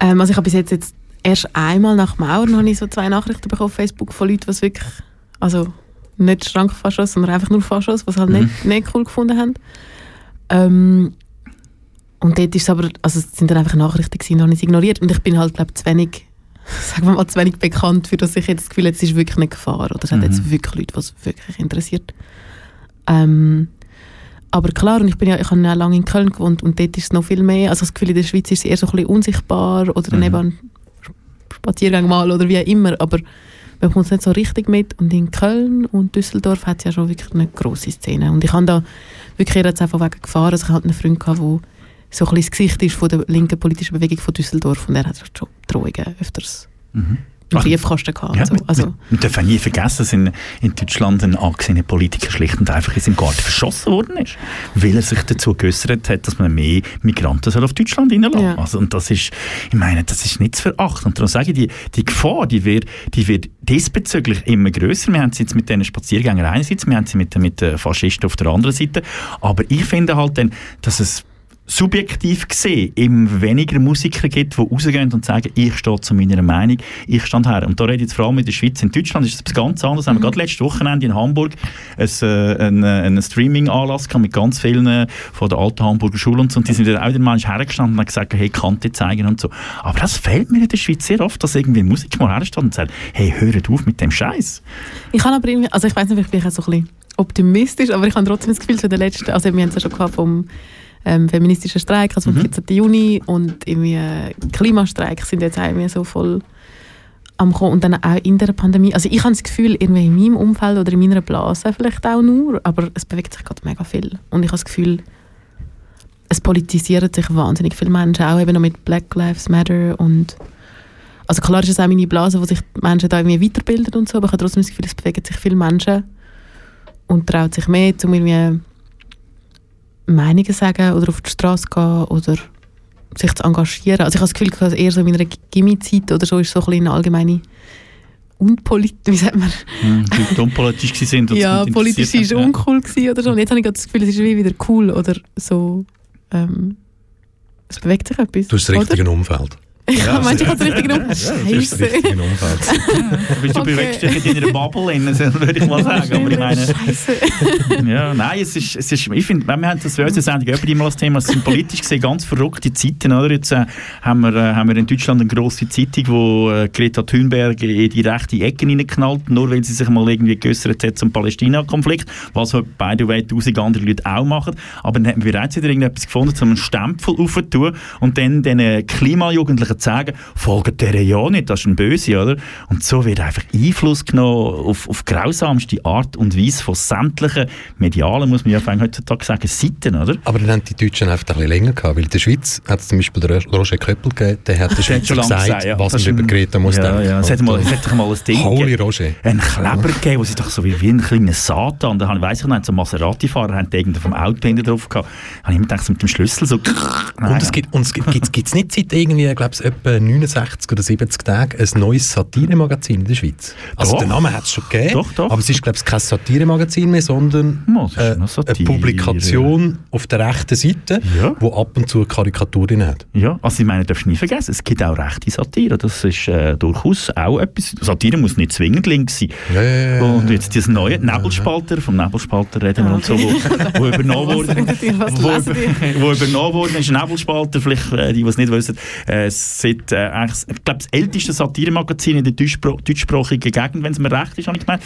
Ähm, also ich habe bis jetzt, jetzt erst einmal nach Mauern habe ich so zwei Nachrichten bekommen auf Facebook von Leuten, die wirklich, also nicht Schrankfaschos, sondern einfach nur Faschos, was halt nicht, nicht cool gefunden haben. Ähm, und dort ist es aber, also es sind dann einfach Nachrichten gewesen, habe ich ignoriert und ich bin halt, glaube zu wenig, *laughs* sagen wir mal, zu wenig bekannt, für dass ich jetzt das Gefühl habe, es ist wirklich eine Gefahr oder es hat jetzt wirklich Leute, was wirklich interessiert. Ähm, aber klar, und ich bin ja, ich habe ja lange in Köln gewohnt und dort ist es noch viel mehr. Also das Gefühl, in der Schweiz ist es eher so ein bisschen unsichtbar oder Mhm. eben ein Spaziergang mal oder wie auch immer, aber man bekommt es nicht so richtig mit. Und in Köln und Düsseldorf hat es ja schon wirklich eine grosse Szene. Und ich habe da wirklich jetzt einfach wegen gefahren. Also ich hatte einen Freund, gehabt, der so ein bisschen das Gesicht ist von der linken politischen Bewegung von Düsseldorf und er hat schon Drohungen öfters Mhm. Ach, Briefkasten gehabt. Ja, so. wir, Also, wir, dürfen nie vergessen, dass in, in Deutschland ein angesehener Politiker schlicht und einfach in seinem Garten verschossen worden ist, weil er sich dazu geäußert hat, dass man mehr Migranten soll auf Deutschland reinlassen Ja. also, Und das ist, ich meine, das ist nicht zu verachten. Und darum sage ich, die, die Gefahr, die wird, die wird diesbezüglich immer größer. Wir haben sie jetzt mit diesen Spaziergängern einerseits, wir haben sie mit, den- mit den Faschisten auf der anderen Seite. Aber ich finde halt dann, dass es subjektiv gesehen eben weniger Musiker gibt, die rausgehen und sagen, ich stehe zu meiner Meinung, ich stand her. Und da rede ich jetzt vor allem in der Schweiz. In Deutschland ist es ganz anderes. Haben wir gerade letztes Wochenende in Hamburg ein, äh, einen, einen Streaming-Anlass mit ganz vielen äh, von der alten Hamburger Schule und so. Und die sind dann auch der Mensch hergestanden und haben gesagt, hey, Kante zeigen und so. Aber das fehlt mir in der Schweiz sehr oft, dass irgendwie ein Musiker mal hersteht und sagt, hey, hört auf mit dem Scheiß. Ich habe aber irgendwie, also ich weiß nicht, bin ich auch so ein bisschen optimistisch, aber ich habe trotzdem das Gefühl, so der letzte, also wir haben es ja schon gehabt vom ähm, feministischen Streik, also vom 14. Juni und irgendwie äh, Klimastreik sind jetzt irgendwie so voll am kommen und dann auch in der Pandemie. Also ich habe das Gefühl, irgendwie in meinem Umfeld oder in meiner Blase vielleicht auch nur, aber es bewegt sich gerade mega viel und ich habe das Gefühl, es politisieren sich wahnsinnig viele Menschen, auch eben noch mit Black Lives Matter und also klar ist es auch meine Blase, wo sich die Menschen da irgendwie weiterbilden und so, aber ich habe trotzdem das Gefühl, es bewegen sich viele Menschen und traut sich mehr, um irgendwie Meinungen sagen oder auf die Straße gehen oder sich zu engagieren. Also ich habe das Gefühl, dass eher so in meiner Gimmi-Zeit oder so ist so ein bisschen eine allgemeine unpolitisch, wie sagt man? Hm, die unpolitisch sind. ja, politisch ist hat. uncool gewesen oder so. Und jetzt habe ich das Gefühl, es ist wie wieder cool oder so. Ähm, es bewegt sich etwas. Du hast das richtige Umfeld. Ja, ich habe das? Du hast das Scheiße. richtige Umfeld. Du bist, du Okay. bewegst dich in einer Bubble, in, *laughs* würde ich mal sagen. Aber ich meine, Scheiße. *laughs* ja, nein, es ist, es ist, ich finde, wir haben das für unsere Sendung immer mal als Thema, es sind politisch gesehen ganz verrückte Zeiten, oder? Jetzt äh, haben, wir, äh, haben wir in Deutschland eine grosse Zeitung, wo äh, Greta Thunberg in die rechte Ecke reinknallt, nur weil sie sich mal irgendwie geäussert hat zum Palästina-Konflikt, was halt, by the way, tausend andere Leute auch machen. Aber dann haben wir bereits wieder irgendetwas gefunden, um einen Stempel aufzutun und dann den Klimajugendlichen zu sagen, folgt der ja nicht, das ist ein Böse, oder? Und so wird einfach Einfluss genommen auf, auf grausamste Art und Weise von sämtlichen medialen, muss man ja heutzutage sagen, Seiten, oder? Aber dann haben die Deutschen einfach ein bisschen länger gehabt, weil in der Schweiz hat es zum Beispiel den Roger Köppel gegeben, der hat der Das hat Schweiz schon lange gesagt, gesagt, ja. was man über Greta muss ja, denken. Ja, es hat, mal, es hat doch mal ein Ding Holy gegeben, Roger. einen Kleber gegeben, wo sie doch so wie, wie ein kleiner Satan, da weiss ich noch, so Maserati-Fahrer haben irgendwie vom Auto hinten drauf gehabt, habe ich immer gedacht, so mit dem Schlüssel so... Und es gibt und es gibt gibt's nicht seit irgendwie, glaube etwa 69 oder 70 Tagen ein neues Satiremagazin in der Schweiz. Also Doch. den Namen hat es schon gegeben, Doch, doch. aber es ist glaube ich kein Satiremagazin mehr, sondern äh, noch eine Satire. Publikation auf der rechten Seite, Ja. wo ab und zu Karikaturen hat. Ja, also ich meine, darfst du nie vergessen, es gibt auch rechte Satire, das ist äh, durchaus auch etwas, Satire muss nicht zwingend links sein. Ja, ja, ja. Und jetzt dieses neue Nebelspalter, vom Nebelspalter reden wir und so, wo, wo übernommen *laughs* wurde. Was wo, wo übernommen worden ist, Nebelspalter, vielleicht äh, die, die es nicht wissen, äh, seit, äh, ich glaube, das älteste Satiremagazin in der deutschsprachigen Gegend, wenn es mir recht ist, habe ich gemeint,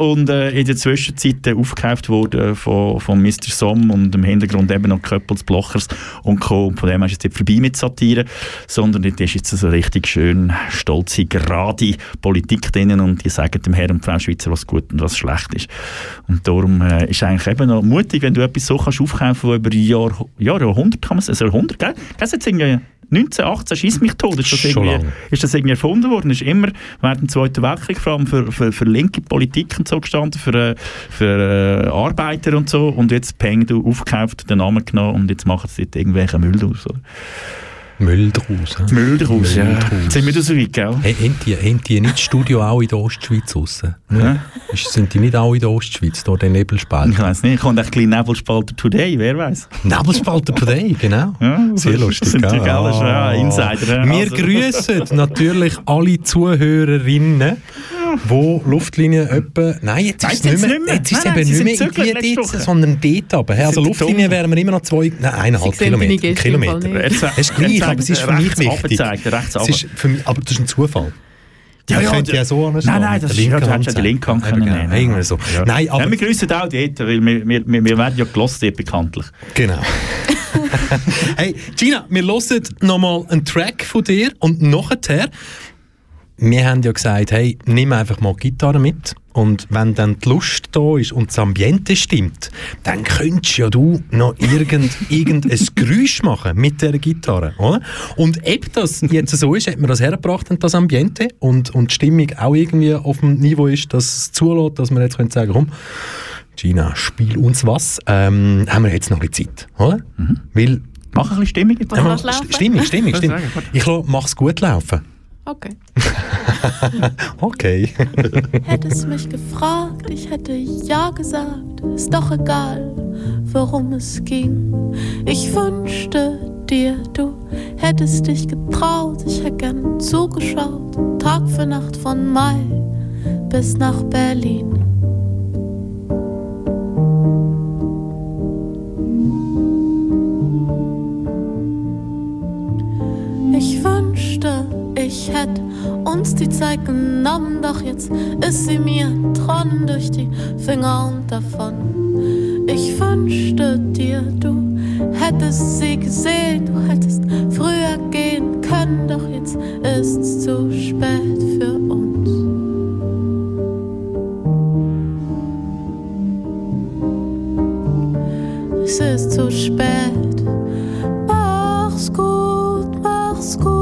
und äh, in der Zwischenzeit äh, aufgekauft wurde von, von Mr. Somm und im Hintergrund eben noch Köppels, Blochers und Co. Und von dem ist es nicht vorbei mit Satire, sondern dort ist jetzt so richtig schön stolze, gerade Politik drinnen und die sagen dem Herrn und Frau Schweizer, was gut und was schlecht ist. Und darum äh, ist eigentlich eben noch mutig, wenn du etwas so kannst aufkaufen, wo über Jahr, Jahr, Jahrhundert kann man sagen, also Jahrhundert, gell? Das 1918 schießt mich tot. Ist das, irgendwie, lang. ist das irgendwie erfunden worden? Ist immer während dem Zweiten Weltkrieg vor allem für, für, für linke Politik und so gestanden, für, äh, für äh, Arbeiter und so. Und jetzt Peng, du aufgekauft, den Namen genommen und jetzt machen sie dort irgendwelche Müll draus. Oder? Müll draus. hä? Müll draus, ja. Draus. Sind wir da so weit, gell? Haben, die, haben die nicht das Studio auch in der Ostschweiz raus? Ja. Sind die nicht auch in der Ostschweiz, da der Ich Nebelspalt? weiß nicht, kommt ein bisschen Nebelspalter Today, wer weiß. Nebelspalter Today, genau. Ja, Sehr das lustig. sind die, gell? ja Insider, ja. Wir Also. grüßen natürlich alle Zuhörerinnen, wo Luftlinie etwa... Nein, jetzt ist es Nein, nicht mehr, jetzt ist es Nein, nein, eben sie nicht mehr dort, Woche. sondern dort. Hey, Also Luftlinie wären wir immer noch zwei... Nein, eineinhalb Kilometer. Kilometer. Er Das ist gleich, aber es ist für mich wichtig. runtergezeigt, rechts Es ist für mich, aber das ist ein Zufall. Ja, ja, könnte ja so anstehen, Nein, nein, das ist, linken du hättest ja die zeigen. können Eben, nehmen. genau, irgendwie so. Ja. Nein, aber- ja, wir grüßen auch dort, weil wir, wir, wir, wir werden ja gelost dort bekanntlich. Genau. *laughs* hey, Gina, wir hören nochmal einen Track von dir und nachher, wir haben ja gesagt, hey, nimm einfach mal die Gitarre mit und wenn dann die Lust da ist und das Ambiente stimmt, dann könntest ja du noch irgend, *laughs* irgendein Geräusch machen mit der Gitarre, oder? Und ob das jetzt so ist, hat man das hergebracht, das Ambiente und, und die Stimmung auch irgendwie auf dem Niveau ist, dass es zulässt, dass man jetzt könnte sagen, komm, Gina, spiel uns was. Ähm, haben wir jetzt noch ein bisschen Zeit, oder? Weil, Mach ein bisschen Stimmung Ja? Stimmung, Stimmung, Stimmung. Ich lasse, mach's gut laufen. Okay. *laughs* Okay. *laughs* Hättest mich gefragt, ich hätte ja gesagt. Ist doch egal, worum es ging. Ich wünschte dir, du hättest dich getraut. Ich hätte gern zugeschaut. Tag für Nacht von Mai bis nach Berlin. Ich wünschte, ich hätte uns die Zeit genommen, doch jetzt ist sie mir tronnen durch die Finger und davon. Ich wünschte dir, du hättest sie gesehen, du hättest früher gehen können, doch jetzt ist's zu spät für uns. Es ist zu spät. Mach's gut, mach's gut.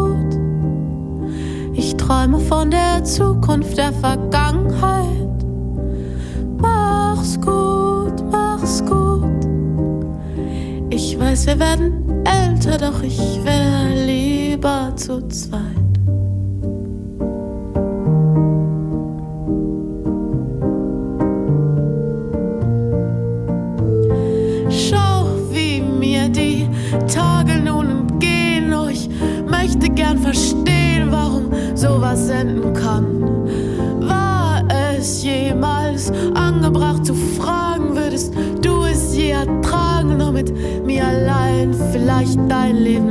Träume von der Zukunft, der Vergangenheit. Mach's gut, mach's gut. Ich weiß, wir werden älter, doch ich wäre lieber zu zweit. Sowas enden kann. War es jemals angebracht zu fragen, würdest du es je ertragen, nur mit mir allein, vielleicht dein Leben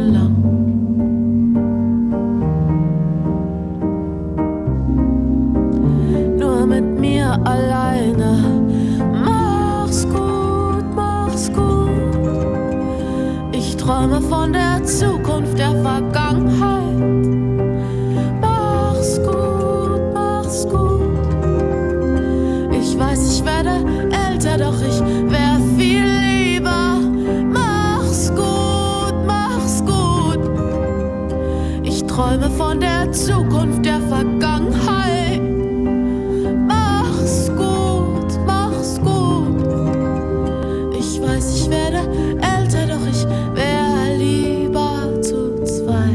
Zukunft, der Vergangenheit. Mach's gut, mach's gut. Ich weiß, ich werde älter, doch ich wär lieber zu zweit.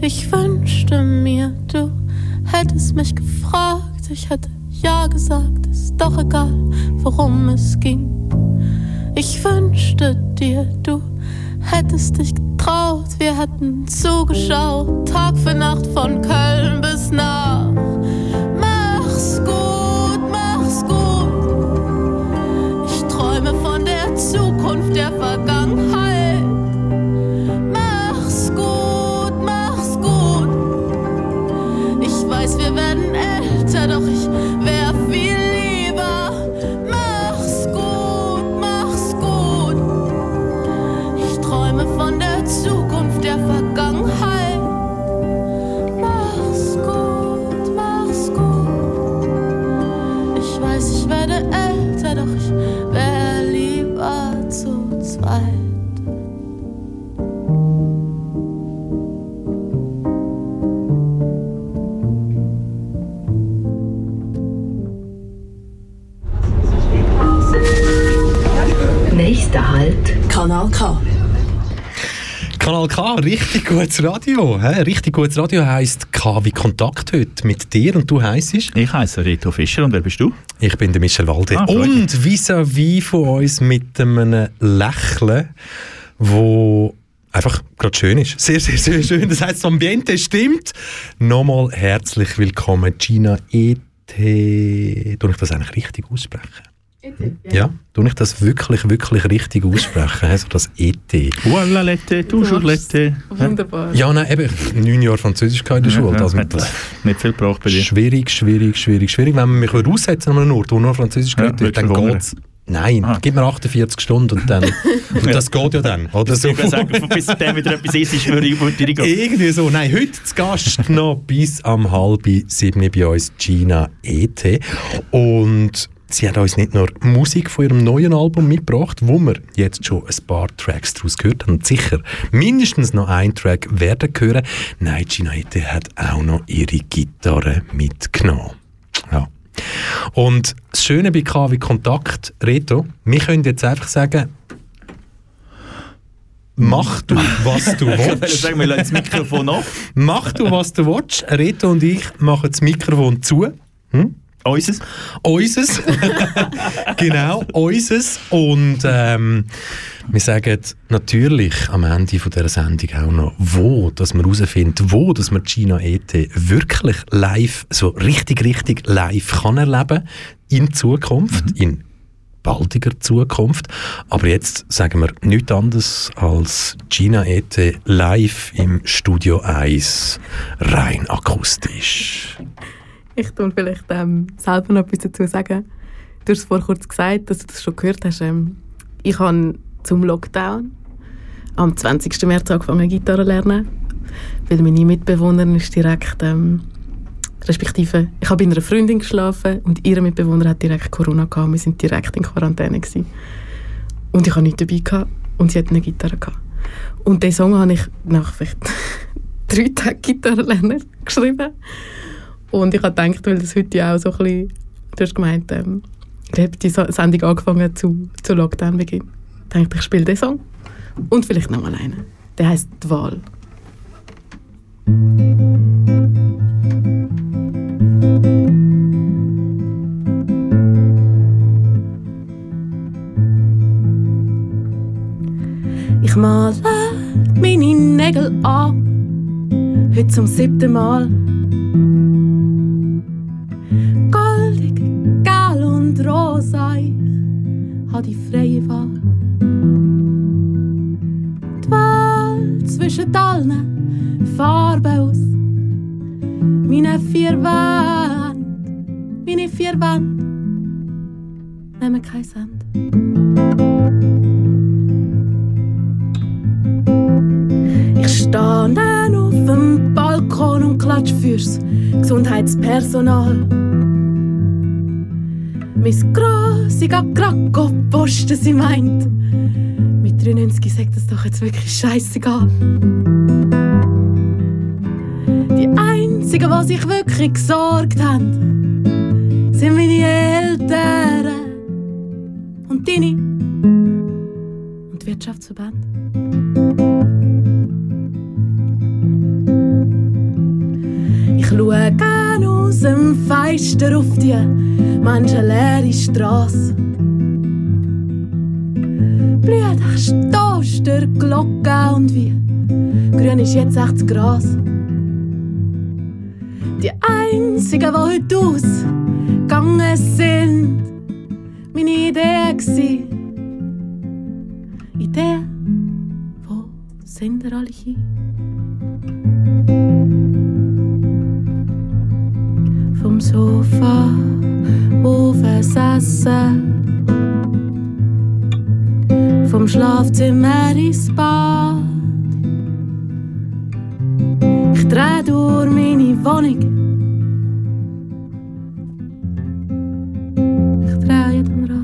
Ich wünschte mir, du hättest mich gefragt. Ich hätte ja gesagt, ist doch egal, worum es ging. Ich wünschte dir, du hättest dich getraut. Wir hätten zugeschaut, Tag für Nacht von Köln Nächster Halt, Kanal K. Kanal K, richtig gutes Radio. Hä? Richtig gutes Radio heisst K wie Kontakt heute mit dir und du heisst? Ich heiße Rito Fischer und wer bist du? Ich bin der Michel Walde. Ah, und vis-à-vis von uns mit einem Lächeln, wo einfach gerade schön ist. Sehr, sehr, sehr schön. Das heisst, das Ambiente stimmt. Nochmal herzlich willkommen, Gina E.T. Tue ich das eigentlich richtig aussprechen? Ja, tue ich das wirklich, wirklich richtig aussprechen? Also das E.T. Voilà, lette, toujours lette. Wunderbar. Ja, nein, eben, neun Jahre Französisch in der Schule. Also, hat nicht viel gebraucht bei dir. Schwierig, schwierig, schwierig, schwierig. Wenn man mich würde aussetzen an einem Ort, wo nur Französisch Ja, geredet wird, dann du geht's. Nein, Ah. gib mir 48 Stunden und dann. *laughs* und das geht ja dann. Oder so. Ich würde sagen, bis dann wieder etwas ist, ist ich würde ich gehen. Irgendwie so. Nein, heute zu Gast noch bis am halb sieben bei uns Gina E.T. Und sie hat uns nicht nur Musik von ihrem neuen Album mitgebracht, wo wir jetzt schon ein paar Tracks daraus gehört haben. Und sicher mindestens noch ein Track werden hören. Nein, Gina E.T. hat auch noch ihre Gitarre mitgenommen. Ja. Und das Schöne bei KW Kontakt, Reto, wir können jetzt einfach sagen, mach du, was du *laughs* Ich willst. sagen, wir lassen das Mikrofon auf. Mach du, was du willst. Reto und ich machen das Mikrofon zu. Hm? Unseres. Unseres. *laughs* genau, unseres. Und ähm, wir sagen natürlich am Ende von dieser Sendung auch noch, wo dass man herausfindet, wo dass man Gina E.T. wirklich live, so richtig, richtig live kann erleben in Zukunft, in baldiger Zukunft. Aber jetzt sagen wir nichts anderes als Gina E.T. live im Studio 1, rein akustisch. Ich tue vielleicht ähm, selber noch etwas dazu sagen. Du hast es vorher kurz gesagt, dass du das schon gehört hast. Ähm, ich habe zum Lockdown am 20. März angefangen Gitarre zu lernen, weil meine Mitbewohnerin ist direkt, ähm, respektive, ich habe bei einer Freundin geschlafen und ihre Mitbewohner hat direkt Corona gehabt. Wir sind direkt in Quarantäne gewesen. Und ich habe nichts dabei gehabt und sie hat eine Gitarre gehabt. Und diesen Song habe ich nach vielleicht *laughs* drei Tagen Gitarre lernen geschrieben. Und ich habe gedacht, weil das heute auch so ein bisschen, du hast gemeint, ähm, ich habe die Sendung angefangen zu, zu Lockdown-Beginn. Ich dachte, ich spiele den Song und vielleicht noch mal einen. Der heißt «Die Wahl». Ich male meine Nägel an, heute zum siebten Mal. Rosa, ich habe die freie Wahl. Die Wahl zwischen allen Farben aus. Meine vier Wände, meine vier Wände, nehmen kein Sand. Ich stehe auf dem Balkon und klatsch fürs Gesundheitspersonal. Mein Grossi geht grad posten, sie meint. Mit 93 sagt das doch jetzt wirklich scheißegal. Die einzigen, die sich wirklich gesorgt haben, sind meine Eltern und deine und Wirtschaftsverband. Ich schaue gern aus dem Fenster auf die menschenleere Straße. Blüht stoßt der Glocke und wie grün ist jetzt echt das Gras. Die einzigen, die heute ausgegangen sind, meine Ideen gsi. Ideen, wo sind ihr alle hin? Vom Sofa aufsessen, vom Schlafzimmer ins Bad. Ich dreh durch meine Wohnung. Ich dreh jedem Rad.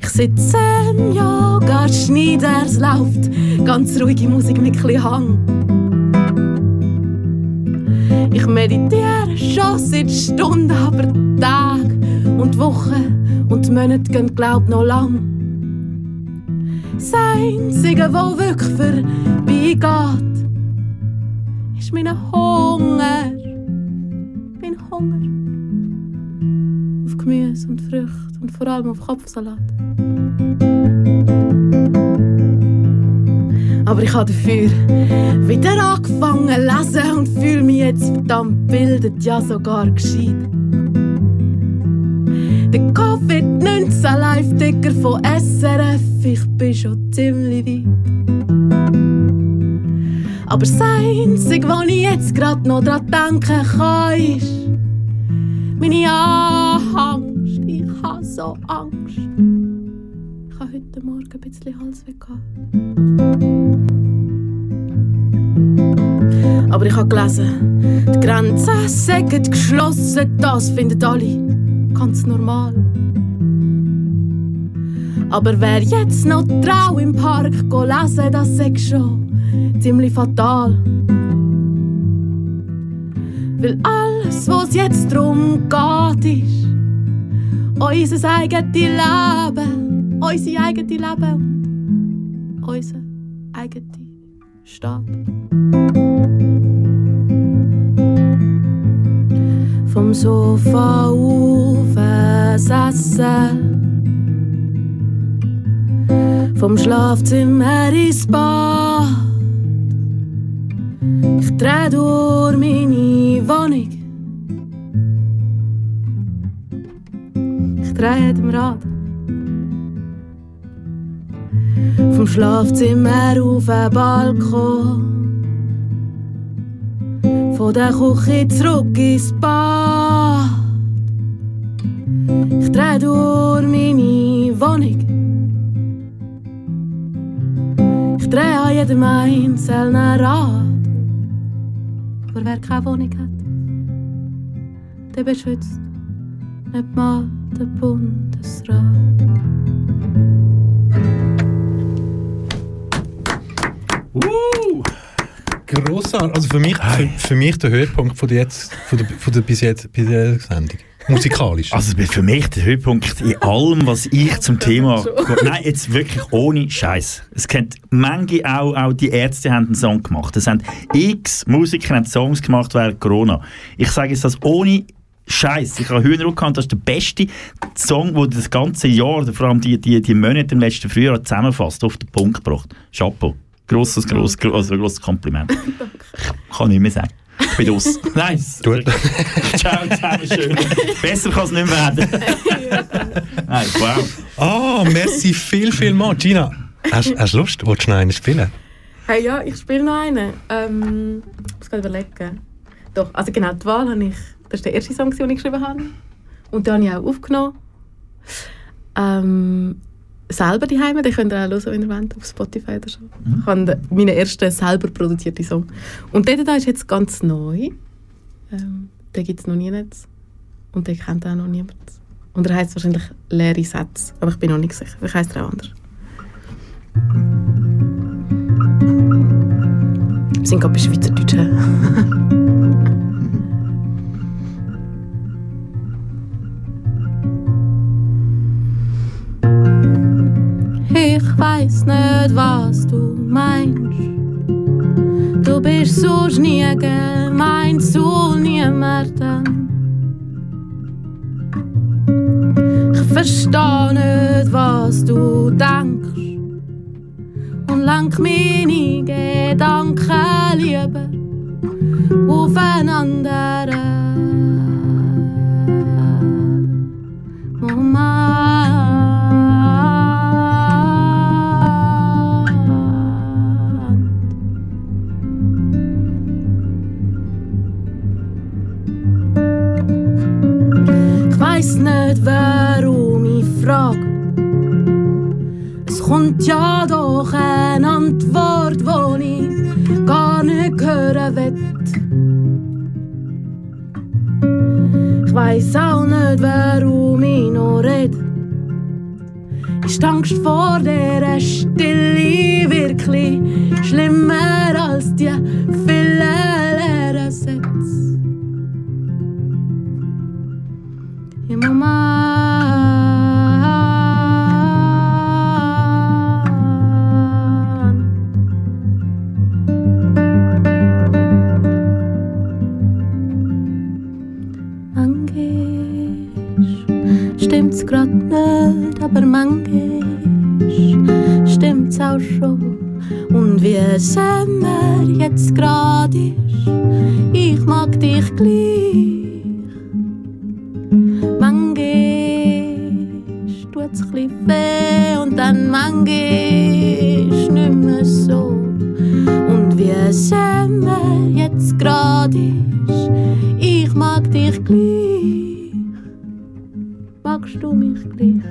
Ich sitze im Yoga, Schneider, es läuft ganz ruhige Musik mit chli Hang. Ich meditiere schon seit Stunden, aber Tag und Wochen und Monate gehen glaub noch lang. Das Einzige, wo wirklich vorbeigeht, ist mein Hunger. Mein Hunger. Auf Gemüse und Früchte und vor allem auf Kopfsalat. Aber ich habe dafür wieder angefangen zu lesen und fühle mich jetzt verdammt bildet, ja sogar gescheit. Der Covid-19 Live-Ticker von SRF, ich bin schon ziemlich weit. Aber das Einzige, was ich jetzt gerade noch dran denken kann, ist meine Angst. Ich habe so Angst. Ich habe heute Morgen ein bisschen Halsweh gehabt. Aber ich habe gelesen, die Grenzen sind geschlossen, das finden alle ganz normal. Aber wer jetzt noch trau im Park lesen, das ist schon ziemlich fatal. Weil alles, was jetzt drum geht, ist unser eigenes Leben, unser eigenes Leben und unser eigener Staat. Sofa aufsessen, vom Schlafzimmer ins Bad. Ich dreh durch meine Wohnung. Ich dreh dem Rad. Vom Schlafzimmer auf den Balkon. Von der Küche zurück ins Bad. Ich dreh durch meine Wohnung. Ich dreh an jedem einzelnen Rad. Aber wer keine Wohnung hat, der beschützt nicht mal den Bundesrat. Uh, Grossartig. Also für mich, für, für mich der Höhepunkt von der, jetzt, von der, von der bis jetzt bis jetzt Sendung. Musikalisch. also für mich der Höhepunkt in allem, was ich zum Thema... Nein, jetzt wirklich ohne Scheiß. Es kennt manche auch, auch die Ärzte haben einen Song gemacht. Es haben x Musiker haben Songs gemacht während Corona. Ich sage jetzt das ohne Scheiß. Ich habe Hühner gehabt, das ist der beste Song, der das ganze Jahr, vor allem die, die, die Monate im letzten Frühjahr zusammenfasst, auf den Punkt gebracht. Chapeau. Grosses, grosses, also grosses Kompliment. *laughs* Kann ich mehr sagen. Ich bin aus. *laughs* Nice. Gut. *laughs* Ciao zusammen, schön. Besser kann es nicht werden. Nein, wow. Ah, merci viel, viel mal. Gina, hast hast du Lust? Willst du noch einen spielen? Hey, ja, ich spiele noch einen. Ähm, ich muss gerade überlegen. Doch, also genau, die Wahl habe ich... Das ist der erste Song, den ich geschrieben habe. Und den habe ich auch aufgenommen. Ähm, selber die Heime, den könnt ihr auch hören, wenn ihr wollt, auf Spotify oder so. Ich habe meinen ersten selber produzierten Song. Und der da ist jetzt ganz neu. Ähm, den gibt es noch nie. Nicht. Und den kennt auch noch niemand. Und er heißt wahrscheinlich «Leere Sätze», aber ich bin noch nicht sicher. Vielleicht heisst er auch anders. Wir sind gerade bei Schweizerdeutsch. *laughs* Ich weiß nicht, was du meinst. Du bist so nie gemeint zu niemandem. Ich verstehe nicht, was du denkst. Und lenk meine Gedanken lieber auf einen anderen warum ich frage. Es kommt ja doch eine Antwort, die ich gar nicht hören will. Ich weiß auch nicht, warum ich noch rede. Ist Angst vor dieser Stille wirklich schlimmer als die vielen leeren Sätze? Stimmt's grad nicht, aber manchmal stimmt's auch schon. Und wie Sommer jetzt grad ist, ich mag dich gleich. Manchmal tut's chli weh und dann manchmal nicht mehr so. Und wie Sommer jetzt grad ist, ich mag dich gleich. Magst du mich gleich?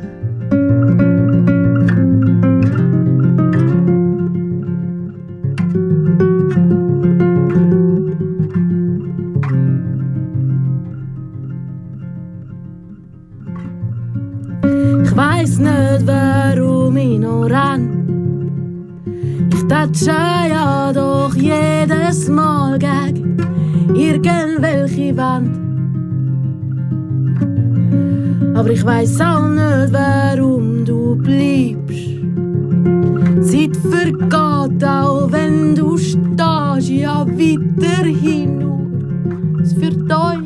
Ich weiß nicht, warum ich noch renn. Ich tätsche ja doch jedes Mal gegen irgendwelche Wand. Aber ich weiß auch nicht, warum du bleibst. Zeit vergeht, auch wenn du stehst, ja weiterhin nur. Es führt uns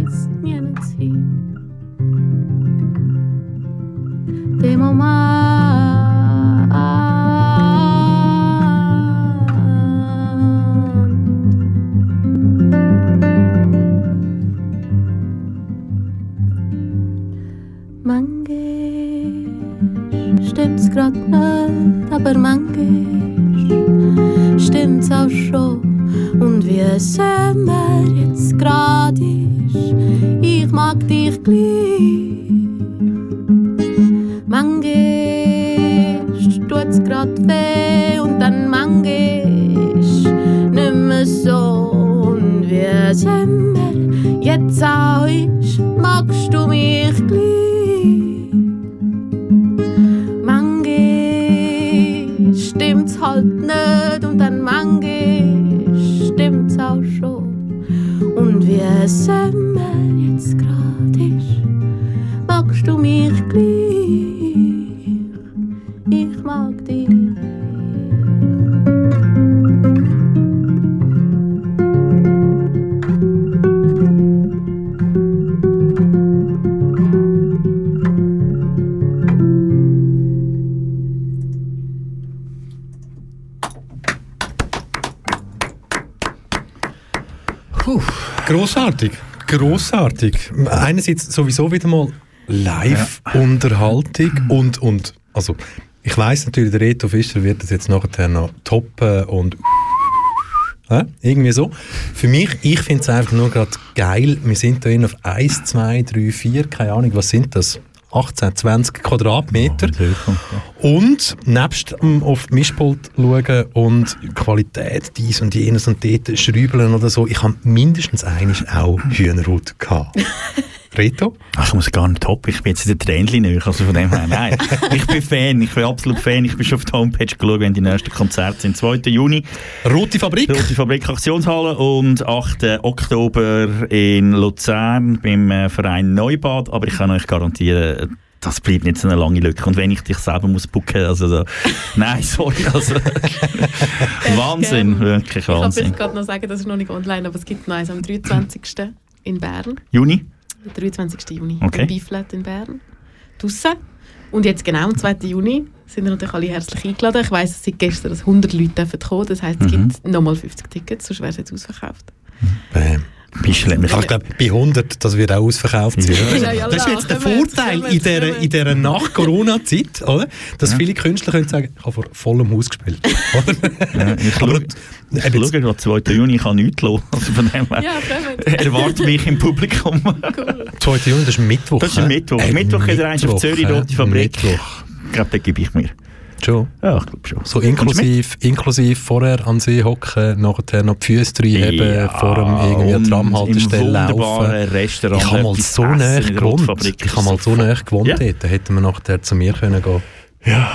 Grossartig. Einerseits sowieso wieder mal Live-Unterhaltung und, und, also, ich weiss natürlich, der Reto Fischer wird das jetzt nachher noch toppen und ja, irgendwie so. Für mich, ich finde es einfach nur gerade geil. Wir sind da auf 1, 2, 3, 4, keine Ahnung, was sind das? 18, 20 Quadratmeter. Und nebst ähm, auf die Mischpult schauen und Qualität dies und jenes und dort schrübeln oder so, ich habe mindestens einiges auch Hühnerhaut gehabt. *laughs* Reto? Ach, ich muss gar nicht hoppen, ich bin jetzt in der nicht, also von dem her, nein. *laughs* ich bin Fan, ich bin absolut Fan, ich bin schon auf der Homepage geschaut, wenn die nächsten Konzerte sind. 2. Juni, Rote Fabrik? Rote Fabrik Aktionshalle und 8. Oktober in Luzern beim äh, Verein Neubad, aber ich kann euch garantieren, das bleibt nicht so eine lange Lücke. Und wenn ich dich selber muss bucken, also so, *laughs* nein, sorry, also *laughs* Wahnsinn, wirklich Ich kann Wahnsinn. vielleicht gerade noch sagen, das ist noch nicht online, aber es gibt noch eins am 23. in Bern. Juni? Der 23. Juni. Okay. Im Beeflet in Bern. Draussen. Und jetzt genau am 2. Juni sind wir natürlich alle herzlich eingeladen. Ich weiss, es sind gestern dass 100 Leute kommen. Das heisst, es Mhm. gibt nochmal 50 Tickets, sonst wäre es jetzt ausverkauft. Bam. Ich glaube, bei 100, das wird auch ausverkauft sein. Ja, ja, das ist jetzt der Vorteil in dieser, in dieser Nach-Corona-Zeit, oder? Dass viele Künstler können sagen, ich habe vor vollem Haus gespielt. Oder? Ja, ich *laughs* Aber, schaue, ich schaue gerade 2. Juni, ich kann nichts los. *laughs* Also von dem her. Ja, kommt. Erwarte mich im Publikum. 2. Juni, das ist Mittwoch. Das ist ein hä? Mittwoch. Äh, Mittwoch geht er eins auf Mittwoch, Zürich? Rote Fabrik. Mittwoch. Ich glaube, den gebe ich mir. Schon. Ja, ich glaube schon. So inklusiv, inklusiv vorher an See hocken, nachher noch die Füße reinheben, Ja, vor dem irgendwie Tramhaltestelle laufen. Restaurant Ich habe mal so näher gewohnt. Ich habe mal so näher gewohnt Ja. dort. Da hätten wir nachher zu mir können gehen. Ja.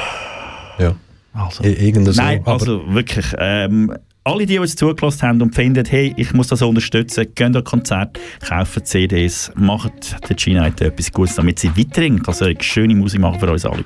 Ja. Also. I- Irgend so. Nein, Aber also wirklich. Ähm, alle, die uns zugelassen haben und finden, hey, ich muss das unterstützen, gehen an Konzert, kaufen CDs, machen der Gina etwas Gutes, damit sie weiterhin kann so eine schöne Musik machen für uns alle.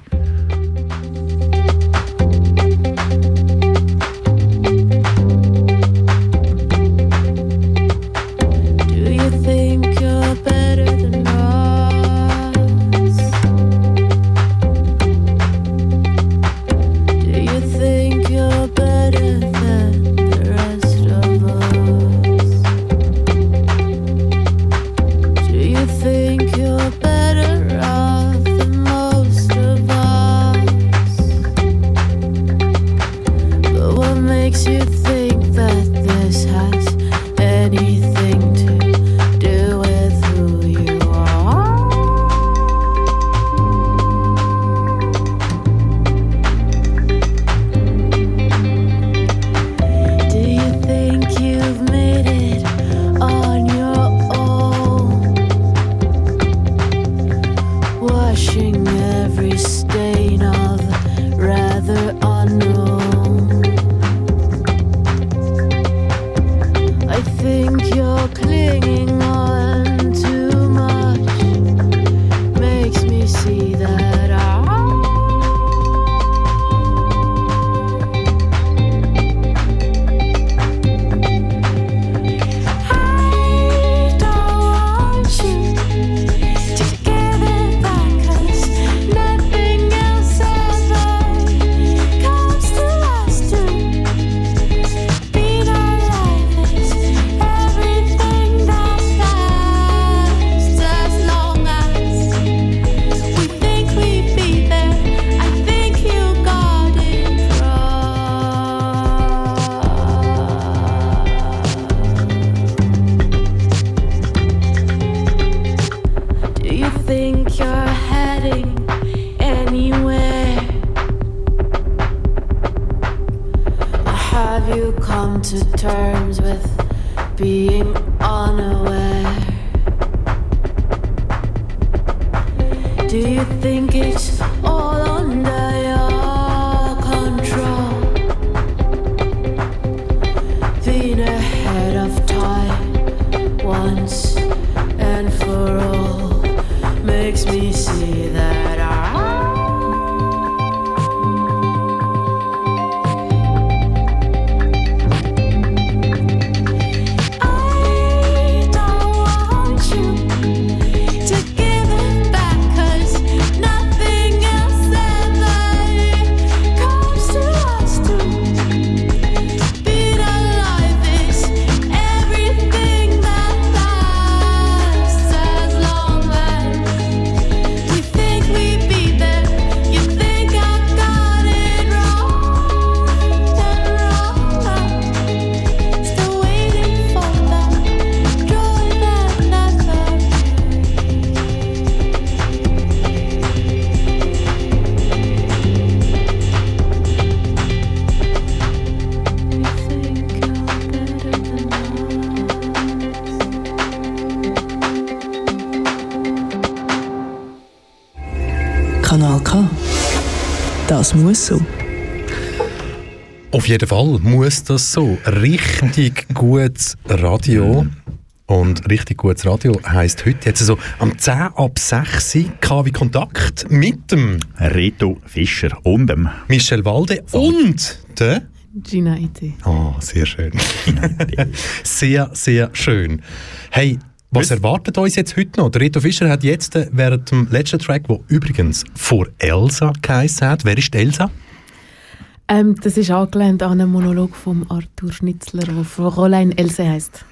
Auf jeden Fall muss das so. Richtig gutes Radio. Und richtig gutes Radio heisst heute jetzt so am 10 ab 6 Uhr wie Kontakt mit dem Reto Fischer und dem Michel Walde und der Gina Ite. Oh, sehr schön. *laughs* sehr, sehr schön. Hey, was erwartet uns jetzt heute noch? Der Reto Fischer hat jetzt äh, während dem letzten Track, der übrigens vor Elsa geheißen hat. Wer ist Elsa? Ähm, das ist angelehnt an einen Monolog von Arthur Schnitzler, der Fräulein Else heisst.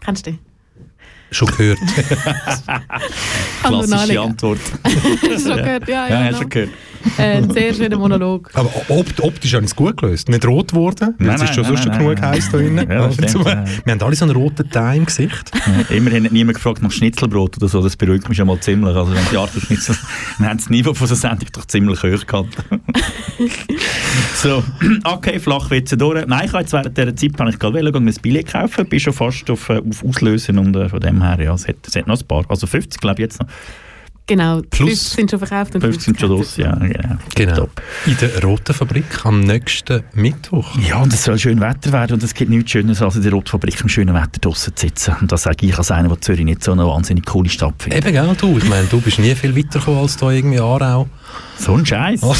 Kennst du den? Schon gehört. *laughs* *laughs* Klassische. Antwort. *laughs* schon gehört, ja, ja. Ja, hast genau. du gehört. Ein sehr schöner Monolog. Aber opt optisch haben es gut gelöst. Nicht rot geworden, weil Nein, es ist schon nein, sonst schon nein, genug nein. heiß da drinnen. Ja, stimmt. Wir haben alle so einen roten Teil im Gesicht. Ja, Immerhin hat niemand gefragt nach Schnitzelbrot oder so, das beruhigt mich schon mal ziemlich. Also wenn die Arthur Schnitzel, *laughs* wir haben das Niveau von der Sendung doch ziemlich hoch gehabt. *laughs* so, okay, Flachwitze durch. Nein, ich habe jetzt während dieser Zeit habe ich gerade wollen, ein Billett kaufen, bin schon fast auf, äh, auf Auslösen und äh, von dem her, ja, es hat, es hat noch ein paar, also 50 glaube ich jetzt noch. Genau, die Plus 50 sind schon verkauft und 50 sind schon los, ja, genau. Genau. Top. In der roten Fabrik am nächsten Mittwoch. Ja, und es soll schön Wetter werden und es gibt nichts Schöneres, als in der Rotfabrik im schönen Wetter draussen zu sitzen. Und das sage ich als einer, der Zürich nicht so eine wahnsinnig coole Stadt findet. Eben, gell, du. Ich meine, du bist nie viel weitergekommen als da irgendwie Aarau. So ein Scheiß. Oh.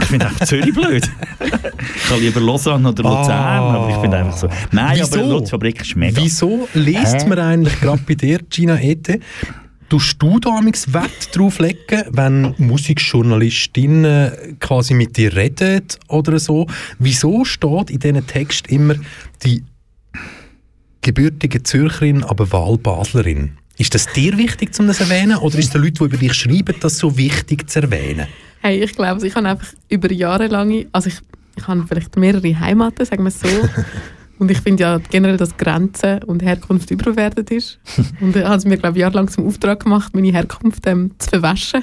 Ich finde einfach Zürich blöd. Ich kann lieber Lausanne oder Luzern, Ah. aber ich finde einfach so. Nein, Wieso? aber die Lutz-Fabrik ist mega. Wieso liest Hä? man eigentlich gerade bei dir, Gina Ete, Tust du da amigs Wett drauf legen, wenn Musikjournalistinnen quasi mit dir reden oder so? Wieso steht in diesen Text immer die gebürtige Zürcherin, aber Wahlbaslerin? Ist das dir wichtig, um das zu erwähnen? Oder ist es den Leuten, die über dich schreiben, das so wichtig zu erwähnen? Hey, ich glaube, ich habe einfach über Jahre lang, also ich, ich habe vielleicht mehrere Heimaten, sagen wir es so. *laughs* Und ich finde ja generell, dass Grenze und Herkunft überbewertet ist. *laughs* Und ich habe es mir, glaube ich, jahrelang zum Auftrag gemacht, meine Herkunft ähm, zu verwaschen.